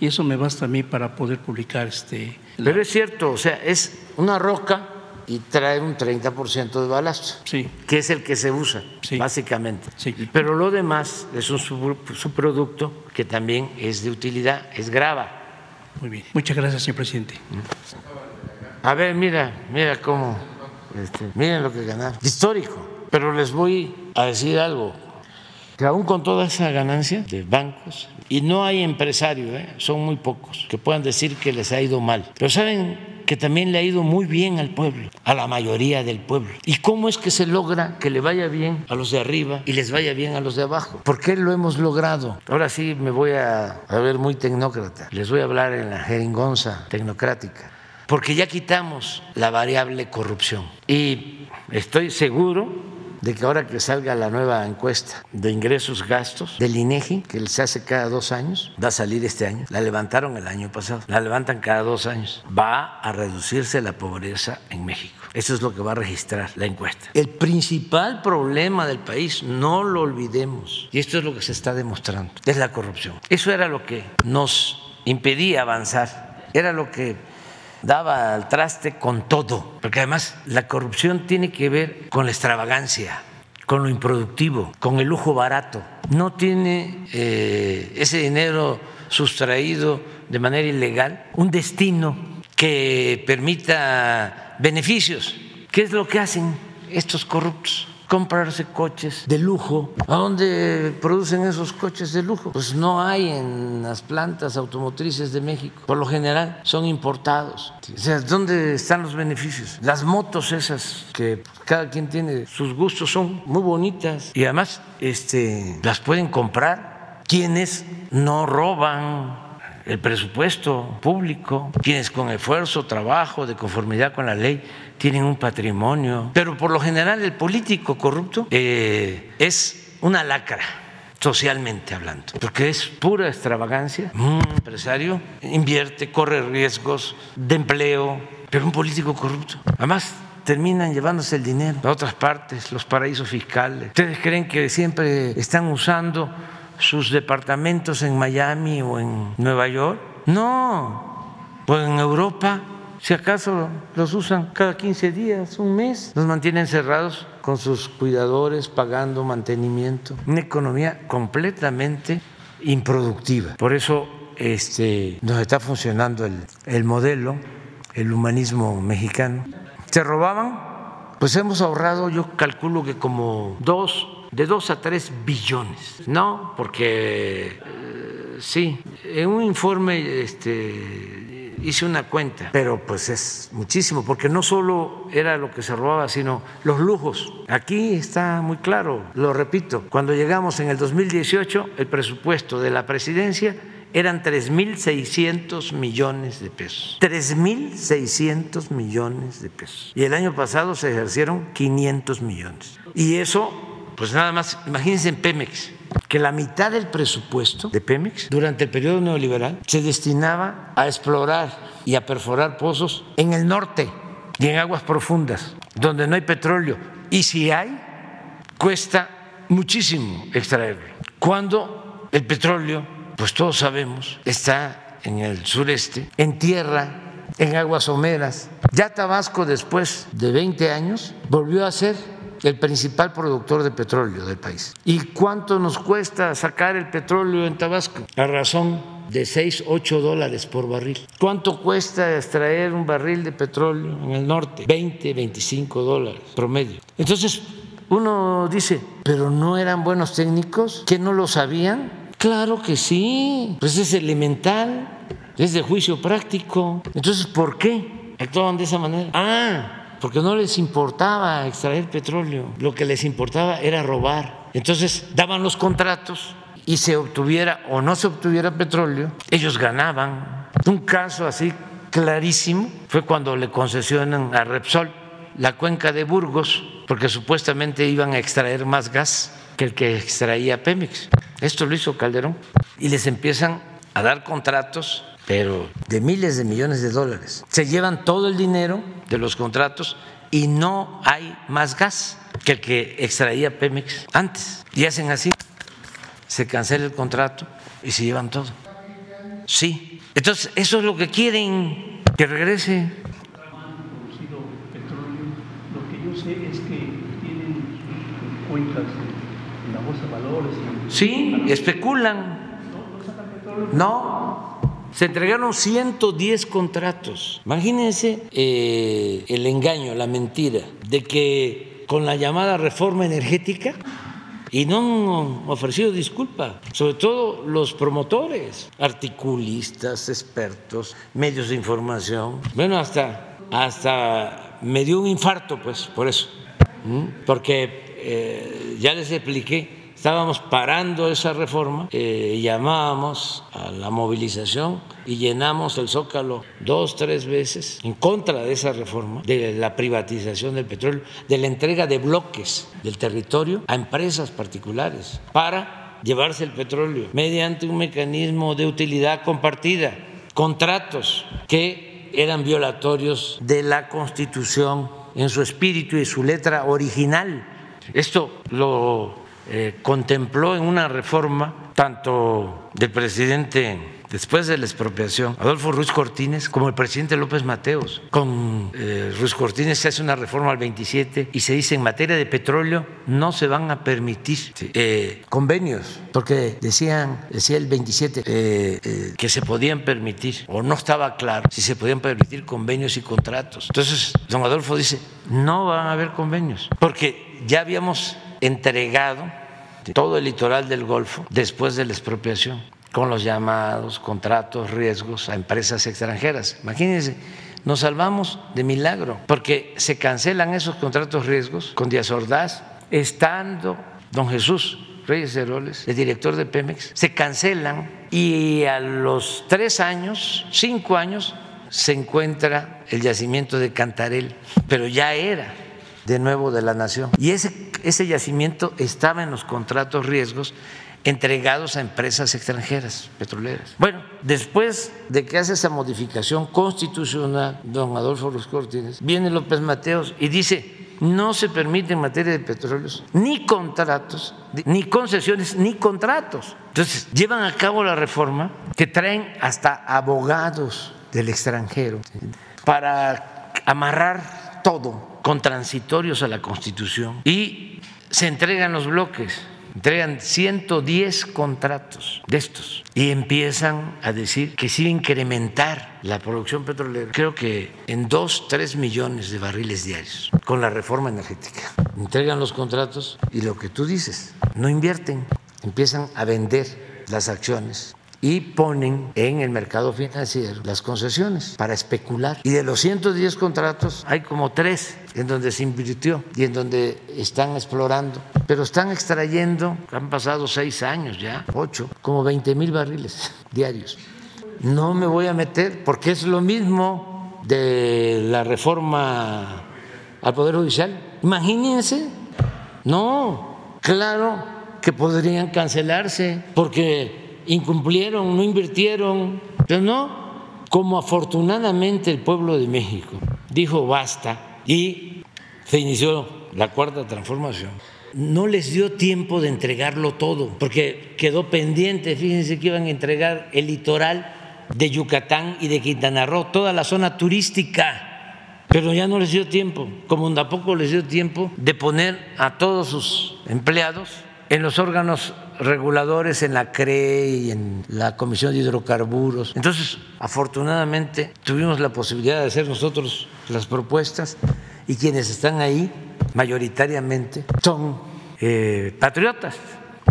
y eso me basta a mí para poder publicar este. la- Pero es cierto, o sea, es una roca y trae un 30% de balasto, Sí. que es el que se usa, Sí. básicamente. Sí. Pero lo demás es un sub- subproducto que también es de utilidad, es grava. Muy bien. Muchas gracias, señor presidente. A ver, mira, mira cómo, este, miren lo que ganaron. Histórico. Pero les voy a decir algo, que aún con toda esa ganancia de bancos, y no hay empresario, ¿eh? son muy pocos, que puedan decir que les ha ido mal. Pero saben que también le ha ido muy bien al pueblo, a la mayoría del pueblo. ¿Y cómo es que se logra que le vaya bien a los de arriba y les vaya bien a los de abajo? ¿Por qué lo hemos logrado? Ahora sí me voy a, ver muy tecnócrata. Les voy a hablar en la jeringonza tecnocrática porque ya quitamos la variable corrupción. Y estoy seguro de que ahora que salga la nueva encuesta de ingresos gastos del INEGI, que se hace cada dos años, va a salir este año, la levantaron el año pasado, la levantan cada dos años, va a reducirse la pobreza en México. Eso es lo que va a registrar la encuesta. El principal problema del país, no lo olvidemos, y esto es lo que se está demostrando, es la corrupción. Eso era lo que nos impedía avanzar, era lo que daba al traste con todo, porque además la corrupción tiene que ver con la extravagancia, con lo improductivo, con el lujo barato. No tiene eh, ese dinero sustraído de manera ilegal un destino que permita beneficios. ¿Qué es lo que hacen estos corruptos? Comprarse coches de lujo. ¿A dónde producen esos coches de lujo? Pues no hay en las plantas automotrices de México. Por lo general son importados. O sea, ¿dónde están los beneficios? Las motos esas que cada quien tiene sus gustos son muy bonitas y además este, las pueden comprar quienes no roban el presupuesto público, quienes con esfuerzo, trabajo, de conformidad con la ley, tienen un patrimonio. Pero por lo general el político corrupto eh, es una lacra socialmente hablando, porque es pura extravagancia. Un empresario invierte, corre riesgos de empleo, pero un político corrupto, además terminan llevándose el dinero a otras partes, los paraísos fiscales. ¿Ustedes creen que siempre están usando sus departamentos en Miami o en Nueva York? No, pues en Europa, si acaso los usan cada 15 días, un mes, los mantienen cerrados con sus cuidadores pagando mantenimiento. Una economía completamente improductiva. Por eso este, nos está funcionando el, el modelo, el humanismo mexicano. ¿Se robaban? Pues hemos ahorrado, yo calculo que como dos de 2 a 3 billones. No, porque eh, sí, en un informe este, hice una cuenta, pero pues es muchísimo, porque no solo era lo que se robaba, sino los lujos. Aquí está muy claro, lo repito, cuando llegamos en el 2018, el presupuesto de la presidencia eran 3.600 millones de pesos. 3.600 millones de pesos. Y el año pasado se ejercieron 500 millones. Y eso pues nada más, imagínense en Pemex, que la mitad del presupuesto de Pemex durante el periodo neoliberal se destinaba a explorar y a perforar pozos en el norte y en aguas profundas, donde no hay petróleo. Y si hay, cuesta muchísimo extraerlo. Cuando el petróleo, pues todos sabemos, está en el sureste, en tierra, en aguas someras. Ya Tabasco, después de 20 años, volvió a ser el principal productor de petróleo del país. ¿Y cuánto nos cuesta sacar el petróleo en Tabasco? A razón de 6, 8 dólares por barril. ¿Cuánto cuesta extraer un barril de petróleo en el norte? 20, 25 dólares promedio. Entonces, uno dice, pero no eran buenos técnicos, que no lo sabían. Claro que sí, pues es elemental, es de juicio práctico. Entonces, ¿por qué actuaban de esa manera? Ah, porque no les importaba extraer petróleo, lo que les importaba era robar. Entonces daban los contratos y se obtuviera o no se obtuviera petróleo, ellos ganaban. Un caso así clarísimo fue cuando le concesionan a Repsol la cuenca de Burgos, porque supuestamente iban a extraer más gas que el que extraía Pemex. Esto lo hizo Calderón. Y les empiezan a dar contratos pero de miles de millones de dólares. Se llevan todo el dinero de los contratos y no hay más gas que el que extraía Pemex antes. Y hacen así, se cancela el contrato y se llevan todo. Sí, entonces eso es lo que quieren, que regrese. es que la bolsa de valores. Sí, especulan. No, se entregaron 110 contratos. Imagínense eh, el engaño, la mentira, de que con la llamada reforma energética, y no han ofrecido disculpa, sobre todo los promotores, articulistas, expertos, medios de información. Bueno, hasta, hasta me dio un infarto, pues, por eso, porque eh, ya les expliqué estábamos parando esa reforma, eh, llamábamos a la movilización y llenamos el zócalo dos, tres veces en contra de esa reforma, de la privatización del petróleo, de la entrega de bloques del territorio a empresas particulares para llevarse el petróleo mediante un mecanismo de utilidad compartida, contratos que eran violatorios de la Constitución en su espíritu y su letra original. Esto lo eh, contempló en una reforma tanto del presidente después de la expropiación, Adolfo Ruiz Cortines, como el presidente López Mateos. Con eh, Ruiz Cortines se hace una reforma al 27 y se dice en materia de petróleo no se van a permitir eh, convenios, porque decían, decía el 27 que se podían permitir, o no estaba claro si se podían permitir convenios y contratos. Entonces, don Adolfo dice, no van a haber convenios, porque ya habíamos entregado todo el litoral del Golfo después de la expropiación, con los llamados contratos riesgos a empresas extranjeras. Imagínense, nos salvamos de milagro, porque se cancelan esos contratos riesgos con Díaz Ordaz, estando don Jesús Reyes Heroles, el director de Pemex, se cancelan y a los tres años, cinco años, se encuentra el yacimiento de Cantarel, pero ya era de nuevo de la nación. Y ese, ese yacimiento estaba en los contratos riesgos entregados a empresas extranjeras petroleras. Bueno, después de que hace esa modificación constitucional, don Adolfo Ruiz viene López Mateos y dice, no se permite en materia de petróleos ni contratos, ni concesiones, ni contratos. Entonces, llevan a cabo la reforma que traen hasta abogados del extranjero para amarrar todo. con transitorios a la Constitución. Y se entregan los bloques, entregan 110 contratos de estos. Y empiezan a decir que sí incrementar la producción petrolera, creo que en 2, 3 millones de barriles diarios con la reforma energética. Entregan los contratos y lo que tú dices, no invierten, empiezan a vender las acciones y ponen en el mercado financiero las concesiones para especular. Y de los 110 contratos hay como tres en donde se invirtió y en donde están explorando, pero están extrayendo, han pasado seis años ya, ocho, como 20 mil barriles [LAUGHS] diarios. No me voy a meter porque es lo mismo de la reforma al Poder Judicial. Imagínense, no, claro que podrían cancelarse porque incumplieron, no invirtieron, pero no, como afortunadamente el pueblo de México dijo basta y se inició la cuarta transformación. No les dio tiempo de entregarlo todo, porque quedó pendiente, fíjense que iban a entregar el litoral de Yucatán y de Quintana Roo, toda la zona turística, pero ya no les dio tiempo, como tampoco les dio tiempo de poner a todos sus empleados en los órganos reguladores en la CRE y en la Comisión de Hidrocarburos. Entonces, afortunadamente, tuvimos la posibilidad de hacer nosotros las propuestas y quienes están ahí mayoritariamente son eh, patriotas,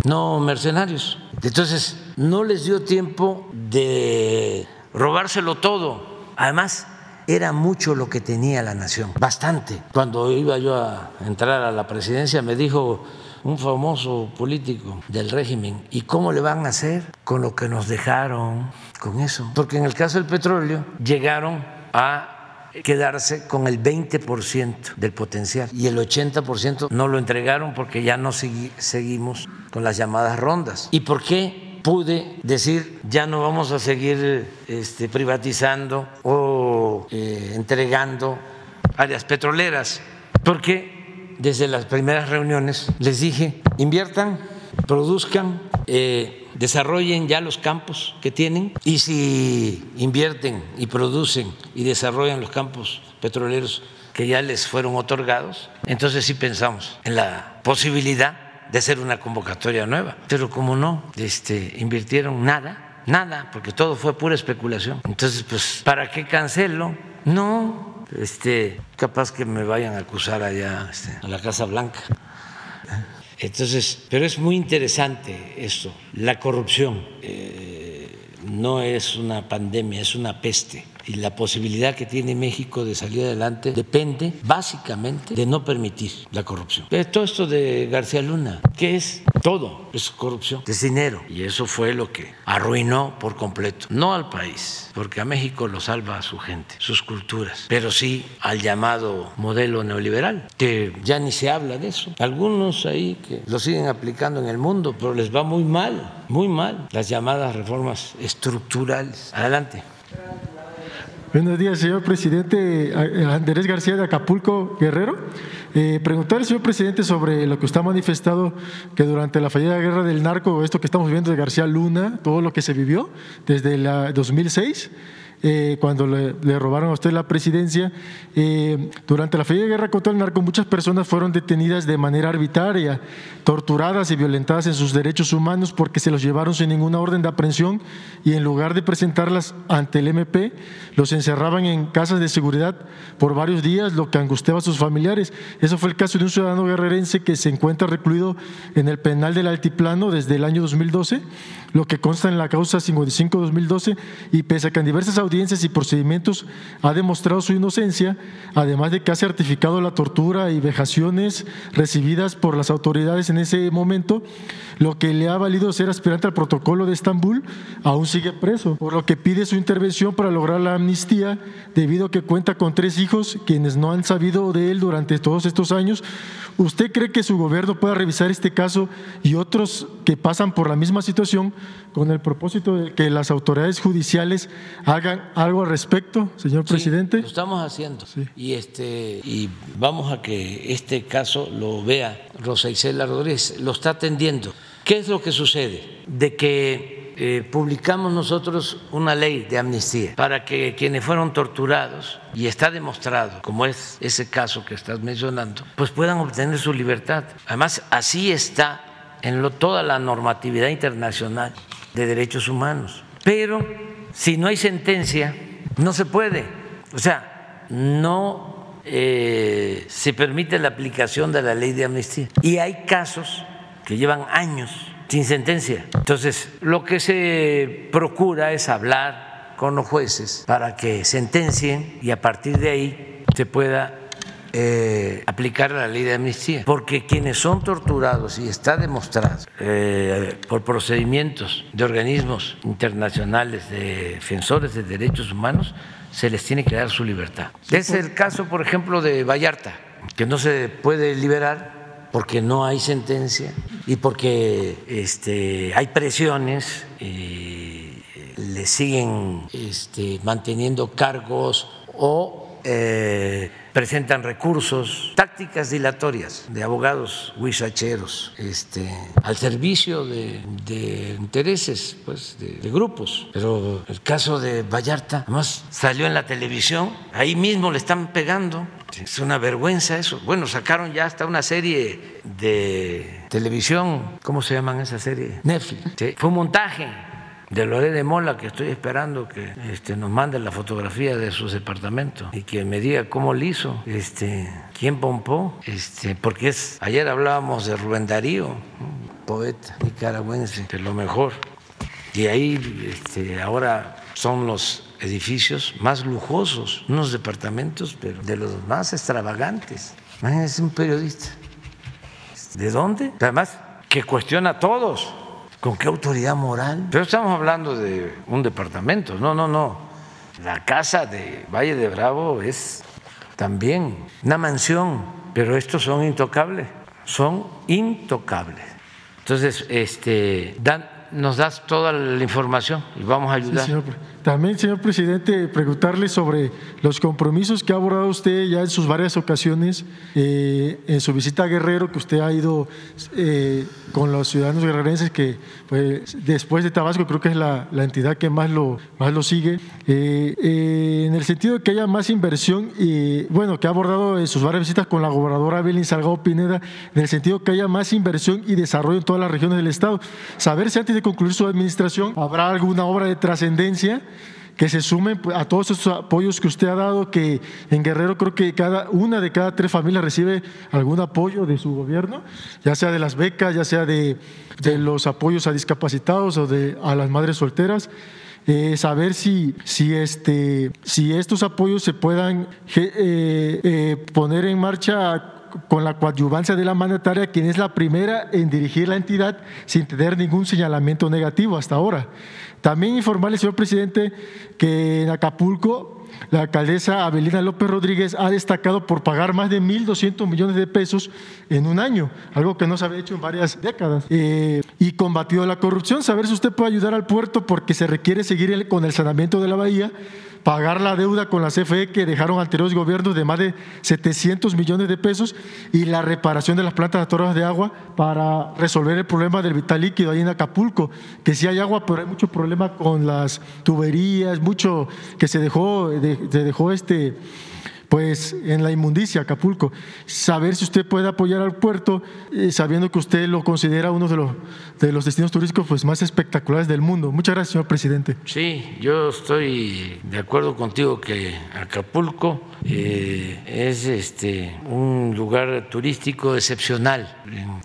no mercenarios. Entonces, no les dio tiempo de robárselo todo. Además, era mucho lo que tenía la nación, bastante. Cuando iba yo a entrar a la presidencia, me dijo un famoso político del régimen. ¿Y cómo le van a hacer con lo que nos dejaron con eso? Porque en el caso del petróleo llegaron a quedarse con el 20% del potencial y el 80% no lo entregaron porque ya no seguimos con las llamadas rondas. ¿Y por qué pude decir ya no vamos a seguir este, privatizando o eh, entregando áreas petroleras? Porque desde las primeras reuniones les dije, inviertan, produzcan, eh, desarrollen ya los campos que tienen y si invierten y producen y desarrollan los campos petroleros que ya les fueron otorgados, entonces sí pensamos en la posibilidad de hacer una convocatoria nueva. Pero como no este, invirtieron nada, nada, porque todo fue pura especulación. Entonces, pues, ¿para qué cancelo? No, este, capaz que me vayan a acusar allá este, a la Casa Blanca. Entonces, pero es muy interesante esto, la corrupción. Eh, no es una pandemia, es una peste y la posibilidad que tiene México de salir adelante depende básicamente de no permitir la corrupción. Todo esto de García Luna, ¿qué es? Todo es corrupción, es dinero. Y eso fue lo que arruinó por completo, no al país, porque a México lo salva a su gente, sus culturas, pero sí al llamado modelo neoliberal, que ya ni se habla de eso. Algunos ahí que lo siguen aplicando en el mundo, pero les va muy mal, muy mal, las llamadas reformas estructurales. Adelante. Buenos días, señor presidente Andrés García de Acapulco Guerrero. Eh, preguntar señor presidente sobre lo que usted ha manifestado que durante la fallida guerra del narco, esto que estamos viendo de García Luna, todo lo que se vivió desde el 2006 eh, cuando le, robaron a usted la presidencia. Eh, durante la fallida guerra contra el narco, muchas personas fueron detenidas de manera arbitraria, torturadas y violentadas en sus derechos humanos porque se los llevaron sin ninguna orden de aprehensión y en lugar de presentarlas ante el MP, los encerraban en casas de seguridad por varios días, lo que angustiaba a sus familiares. Eso fue el caso de un ciudadano guerrerense que se encuentra recluido en el penal del Altiplano desde el año 2012, lo que consta en la causa 55-2012, y pese a que en diversas audiencias y procedimientos ha demostrado su inocencia, además de que ha certificado la tortura y vejaciones recibidas por las autoridades en ese momento, lo que le ha valido ser aspirante al protocolo de Estambul, aún sigue preso, por lo que pide su intervención para lograr la amnistía, debido a que cuenta con tres hijos quienes no han sabido de él durante todos estos años. ¿Usted cree que su gobierno pueda revisar este caso y otros que pasan por la misma situación con el propósito de que las autoridades judiciales hagan algo al respecto, señor presidente? Lo estamos haciendo. Y este y vamos a que este caso lo vea Rosa Isela Rodríguez, lo está atendiendo. ¿Qué es lo que sucede? De que eh, publicamos nosotros una ley de amnistía para que quienes fueron torturados, y está demostrado, como es ese caso que estás mencionando, pues puedan obtener su libertad. Además, así está en toda la normatividad internacional de derechos humanos. Pero si no hay sentencia, no se puede. O sea, no eh, se permite la aplicación de la ley de amnistía. Y hay casos que llevan años sin sentencia. Entonces, lo que se procura es hablar con los jueces para que sentencien y a partir de ahí se pueda eh, aplicar la ley de amnistía, porque quienes son torturados y está demostrado eh, por procedimientos de organismos internacionales de defensores de derechos humanos, se les tiene que dar su libertad. Es el caso, por ejemplo, de Vallarta, que no se puede liberar porque no hay sentencia y porque este, hay presiones. y le siguen este, manteniendo cargos o eh, presentan recursos, tácticas dilatorias de abogados huizacheros este, al servicio de, intereses pues, de, grupos. Pero el caso de Vallarta, además salió en la televisión, ahí mismo le están pegando. Es una vergüenza eso. Bueno, sacaron ya hasta una serie de televisión, ¿cómo se llaman esa serie? Netflix. Fue un montaje de Loré de Mola, que estoy esperando que este, nos mande la fotografía de sus departamentos y que me diga cómo lo hizo, este, quién pompó, este, porque es, ayer hablábamos de Rubén Darío, poeta nicaragüense, es lo mejor. Y ahí este, ahora son los edificios más lujosos, unos departamentos, pero de los más extravagantes. Imagínense un periodista. ¿De dónde? Además, que cuestiona a todos ¿Con qué autoridad moral? Pero estamos hablando de un departamento. No, no, no. La casa de Valle de Bravo es también una mansión, pero estos son intocables. Son intocables. Entonces, este, dan, nos das toda la información y vamos a ayudar. También, señor presidente, preguntarle sobre los compromisos que ha abordado usted ya en sus varias ocasiones eh, en su visita a Guerrero, que usted ha ido eh, con los ciudadanos guerrerenses, que pues, después de Tabasco creo que es la, entidad que más lo, más lo sigue, eh, en el sentido de que haya más inversión y, bueno, que ha abordado en sus varias visitas con la gobernadora Belén Salgado Pineda, en el sentido de que haya más inversión y desarrollo en todas las regiones del Estado. Saber si antes de concluir su administración habrá alguna obra de trascendencia que se sumen a todos esos apoyos que usted ha dado, que en Guerrero creo que cada una de cada tres familias recibe algún apoyo de su gobierno, ya sea de las becas, ya sea de, de los apoyos a discapacitados o de, a las madres solteras. Eh, saber si, si, este, si estos apoyos se puedan eh, eh, poner en marcha con la coadyuvancia de la mandataria, quien es la primera en dirigir la entidad sin tener ningún señalamiento negativo hasta ahora. También informarle, señor presidente, que en Acapulco la alcaldesa Abelina López Rodríguez ha destacado por pagar más de 1.200 millones de pesos en un año, algo que no se había hecho en varias décadas, eh, y combatido la corrupción. Saber si usted puede ayudar al puerto porque se requiere seguir con el saneamiento de la bahía pagar la deuda con la CFE que dejaron anteriores gobiernos de más de 700 millones de pesos y la reparación de las plantas atoradas de agua para resolver el problema del vital líquido ahí en Acapulco, que sí hay agua, pero hay mucho problema con las tuberías, mucho que se dejó, se dejó este pues en la inmundicia, Acapulco. Saber si usted puede apoyar al puerto, eh, sabiendo que usted lo considera uno de los, de los destinos turísticos pues, más espectaculares del mundo. Muchas gracias, señor presidente. Sí, yo estoy de acuerdo contigo que Acapulco eh, es este, un lugar turístico excepcional,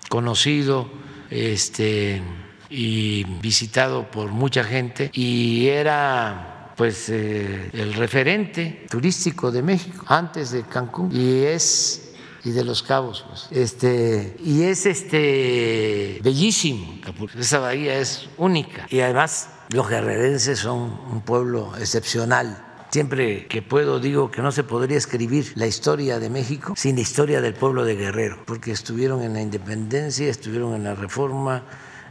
conocido este, y visitado por mucha gente y era pues eh, el referente turístico de México antes de Cancún y es y de los cabos pues. este y es este bellísimo. Esa bahía es única. Y además los guerrerenses son un pueblo excepcional. Siempre que puedo digo que no se podría escribir la historia de México sin la historia del pueblo de Guerrero, porque estuvieron en la independencia, estuvieron en la reforma,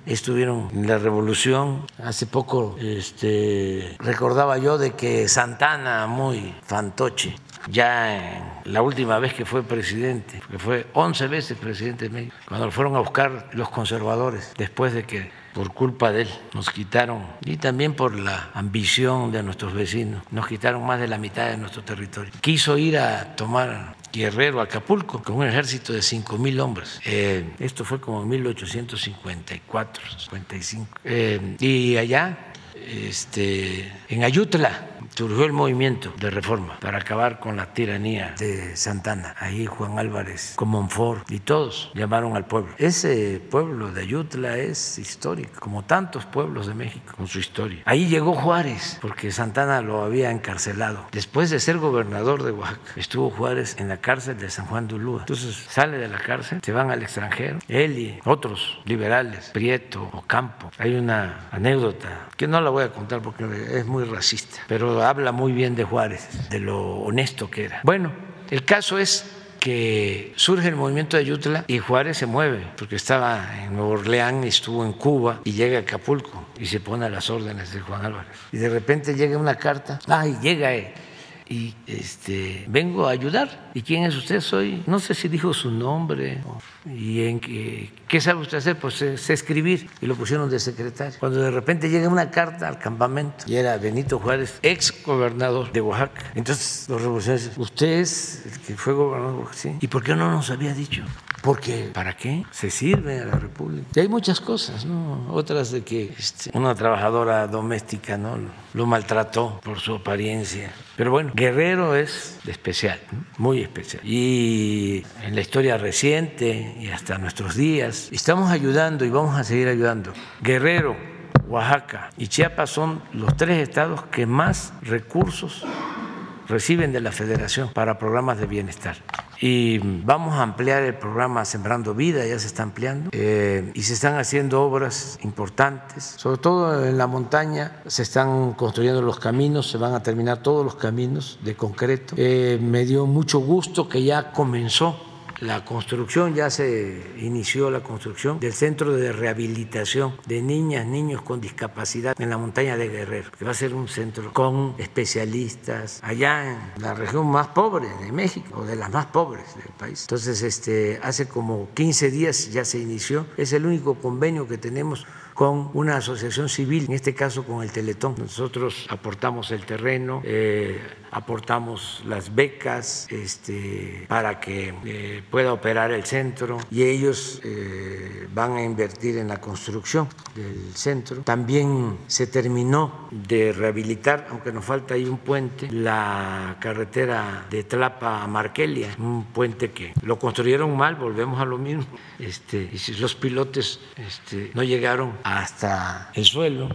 estuvieron en la revolución. Hace poco este, recordaba yo de que Santana, muy fantoche, ya la última vez que fue presidente, que fue 11 veces presidente de México, cuando lo fueron a buscar los conservadores, después de que por culpa de él nos quitaron, y también por la ambición de nuestros vecinos, nos quitaron más de la mitad de nuestro territorio. Quiso ir a tomar Guerrero, Acapulco, con un ejército de 5 mil hombres. Eh, esto fue como en 1854, 55. Eh, y allá, este, en Ayutla, surgió el movimiento de reforma para acabar con la tiranía de Santana. Ahí Juan Álvarez, con Monfort y todos llamaron al pueblo. Ese pueblo de Ayutla es histórico, como tantos pueblos de México, con su historia. Ahí llegó Juárez, porque Santana lo había encarcelado. Después de ser gobernador de Oaxaca, estuvo Juárez en la cárcel de San Juan de Ulúa. Entonces sale de la cárcel, se van al extranjero. Él y otros liberales, Prieto o Campo. Hay una anécdota que no la voy a contar porque es muy racista, pero habla muy bien de Juárez, de lo honesto que era. Bueno, el caso es que surge el movimiento de Ayutla y Juárez se mueve, porque estaba en Nueva Orleans, estuvo en Cuba y llega a Acapulco y se pone a las órdenes de Juan Álvarez. Y de repente llega una carta, ay, llega él y este, vengo a ayudar. ¿Y quién es usted? Soy, no sé si dijo su nombre. ¿Y en qué, qué sabe usted hacer? Pues sé, escribir. Y lo pusieron de secretario. Cuando de repente llega una carta al campamento, y era Benito Juárez, ex gobernador de Oaxaca. Entonces los revolucionarios, usted es el que fue gobernador de Oaxaca, ¿sí? ¿Y por qué no nos había dicho? Porque, ¿para qué? Se sirve a la República. Y hay muchas cosas, ¿no? Otras de que este, una trabajadora doméstica, ¿no? Lo maltrató por su apariencia. Pero bueno, Guerrero es especial, muy especial. Y en la historia reciente y hasta nuestros días, estamos ayudando y vamos a seguir ayudando. Guerrero, Oaxaca y Chiapas son los tres estados que más recursos reciben de la federación para programas de bienestar. Y vamos a ampliar el programa Sembrando Vida, ya se está ampliando, eh, y se están haciendo obras importantes, sobre todo en la montaña, se están construyendo los caminos, se van a terminar todos los caminos de concreto. Eh, me dio mucho gusto que ya comenzó la construcción, ya se inició la construcción del centro de rehabilitación de niñas, niños con discapacidad en la montaña de Guerrero, que va a ser un centro con especialistas allá en la región más pobre de México, o de las más pobres del país. Entonces, este, hace como 15 días ya se inició, es el único convenio que tenemos con una asociación civil, en este caso con el Teletón. Nosotros aportamos el terreno, eh, aportamos las becas este, para que eh, pueda operar el centro y ellos eh, van a invertir en la construcción del centro. También se terminó de rehabilitar, aunque nos falta ahí un puente, la carretera de Tlapa a Marquelia, un puente que lo construyeron mal, volvemos a lo mismo, [LAUGHS] este, y los pilotes este, no llegaron hasta el suelo,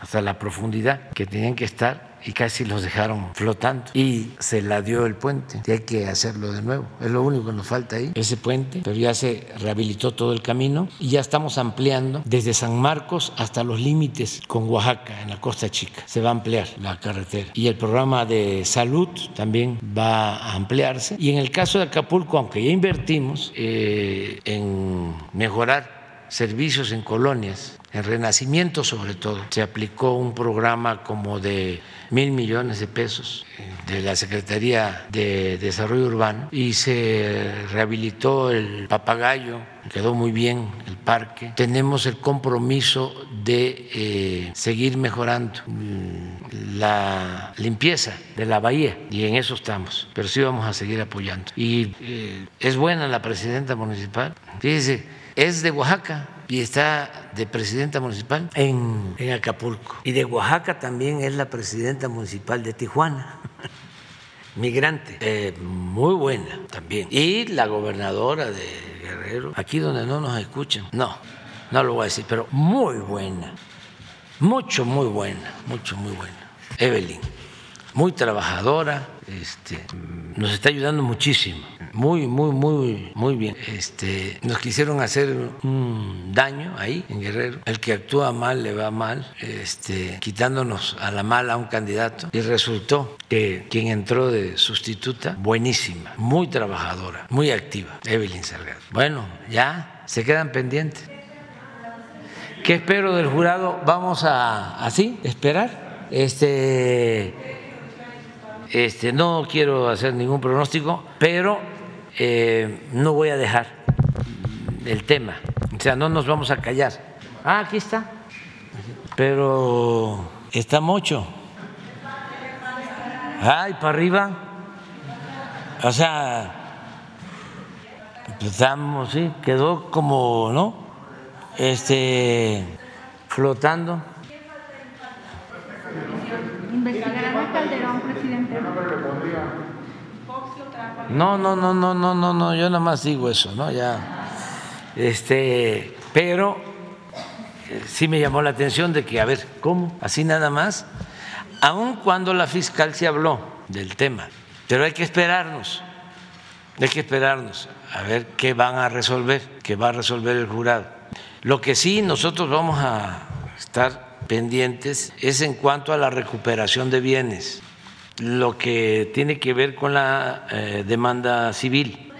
hasta la profundidad que tenían que estar, y casi los dejaron flotando. Y se la dio el puente. Y hay que hacerlo de nuevo. Es lo único que nos falta ahí, ese puente, pero ya se rehabilitó todo el camino y ya estamos ampliando desde San Marcos hasta los límites con Oaxaca en la Costa Chica. Se va a ampliar la carretera. Y el programa de salud también va a ampliarse. Y en el caso de Acapulco, aunque ya invertimos eh, en mejorar servicios en colonias, en Renacimiento sobre todo, se aplicó un programa como de mil millones de pesos de la Secretaría de Desarrollo Urbano y se rehabilitó el papagayo, quedó muy bien el parque. Tenemos el compromiso de eh, seguir mejorando mm, la limpieza de la bahía y en eso estamos, pero sí vamos a seguir apoyando. Y eh, es buena la presidenta municipal, fíjese, es de Oaxaca y está de presidenta municipal en, Acapulco. Y de Oaxaca también es la presidenta municipal de Tijuana. [LAUGHS] Migrante, eh, muy buena también. Y la gobernadora de Guerrero, aquí donde no nos escuchan, no, no lo voy a decir, pero muy buena, mucho, muy buena, mucho, muy buena. Evelyn, muy trabajadora, este, nos está ayudando muchísimo muy, muy, muy, muy bien. Este, nos quisieron hacer un daño ahí en Guerrero. El que actúa mal le va mal, este, quitándonos a la mala a un candidato. Y resultó que quien entró de sustituta, buenísima, muy trabajadora, muy activa, Evelyn Salgado. Bueno, ya se quedan pendientes. ¿Qué espero del jurado? Vamos a así esperar. Este, este, no quiero hacer ningún pronóstico, pero eh, no voy a dejar el tema, o sea, no nos vamos a callar. Ah, aquí está, pero está mucho. Ay, para arriba. O sea, empezamos, sí, quedó como, ¿no? Este, flotando. Calderón, presidente. No, no, no, no, no, no, no, yo nada más digo eso, ¿no? Ya. Este, pero eh, sí me llamó la atención de que, a ver, ¿cómo? Así nada más. Aun cuando la fiscal se habló del tema, pero hay que esperarnos, hay que esperarnos a ver qué van a resolver, qué va a resolver el jurado. Lo que sí nosotros vamos a estar pendientes es en cuanto a la recuperación de bienes lo que tiene que ver con la eh, demanda civil.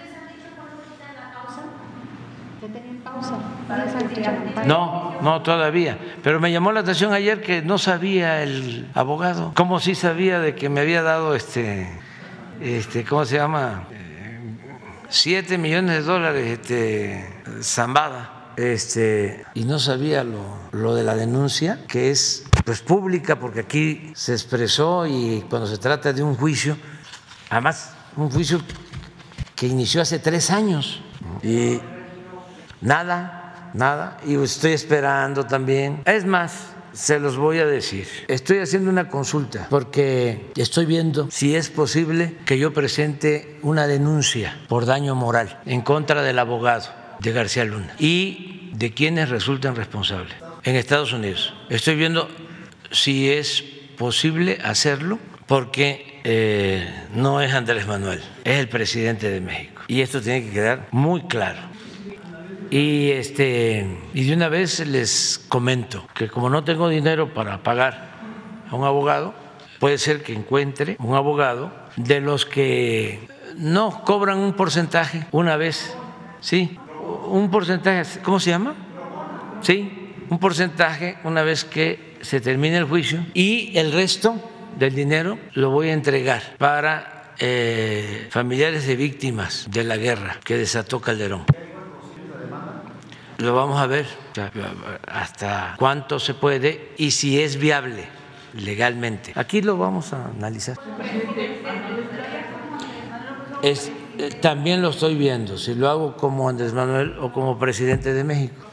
No, no todavía. Pero me llamó la atención ayer que no sabía el abogado. ¿Cómo sí sabía de que me había dado este, este, ¿cómo se llama? Siete millones de dólares, este, zambada este, y no sabía lo, lo, de la denuncia, que es pues pública, porque aquí se expresó y cuando se trata de un juicio, además un juicio que inició hace tres años y nada, nada, y estoy esperando también. Es más, se los voy a decir. Estoy haciendo una consulta porque estoy viendo si es posible que yo presente una denuncia por daño moral en contra del abogado de García Luna y de quienes resultan responsables en Estados Unidos. Estoy viendo si es posible hacerlo porque eh, no es Andrés Manuel, es el presidente de México. Y esto tiene que quedar muy claro. Y, este, y de una vez les comento que como no tengo dinero para pagar a un abogado, puede ser que encuentre un abogado de los que No, cobran un porcentaje una vez, sí, un porcentaje, ¿cómo se llama? Sí, un porcentaje una vez que se termine el juicio y el resto del dinero lo voy a entregar para eh, familiares de víctimas de la guerra que desató Calderón. Lo vamos a ver hasta cuánto se puede y si es viable legalmente. Aquí lo vamos a analizar. Eh, también lo estoy viendo, si lo hago como Andrés Manuel o como presidente de México.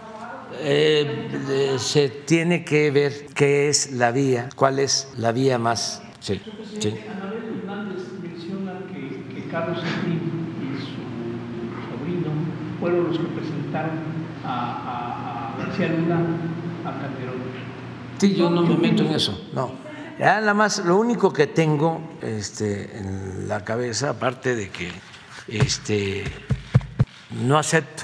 Eh, se tiene que ver qué es la vía, cuál es la vía más. Sí, sí. menciona que, que Carlos Slim y su sobrino fueron los que presentaron a, a, a García Luna a Calderón. Sí, yo no me meto en eso, no. Ya nada más, lo único que tengo este, en la cabeza, aparte de que este, no acepto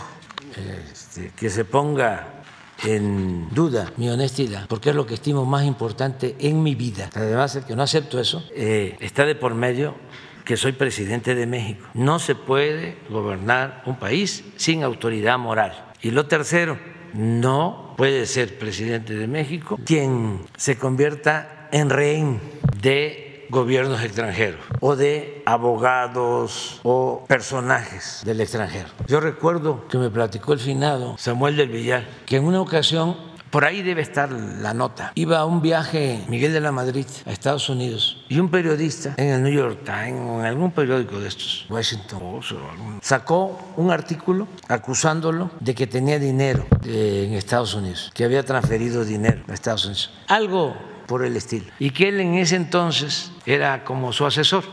este, que se ponga en duda mi honestidad, porque es lo que estimo más importante en mi vida. Además, el que no acepto eso eh, está de por medio que soy presidente de México. No se puede gobernar un país sin autoridad moral. Y lo tercero, no puede ser presidente de México quien se convierta en rehén de gobiernos extranjeros o de abogados o personajes del extranjero. Yo recuerdo que me platicó el finado Samuel del Villar que en una ocasión por ahí debe estar la nota. Iba a un viaje Miguel de la Madrid a Estados Unidos y un periodista en el New York Times o en algún periódico de estos, Washington Post o algún, sacó un artículo acusándolo de que tenía dinero en Estados Unidos, que había transferido dinero a Estados Unidos. Algo por el estilo. Y que él en ese entonces era como su asesor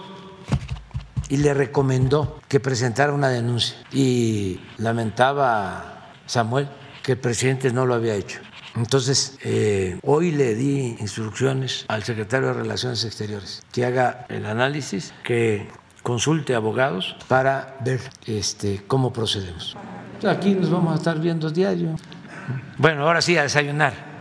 y le recomendó que presentara una denuncia. Y lamentaba Samuel que el presidente no lo había hecho. Entonces, eh, hoy le di instrucciones al secretario de Relaciones Exteriores que haga el análisis, que consulte abogados para ver este, cómo procedemos. Aquí nos vamos a estar viendo diario. Bueno, ahora sí, a desayunar.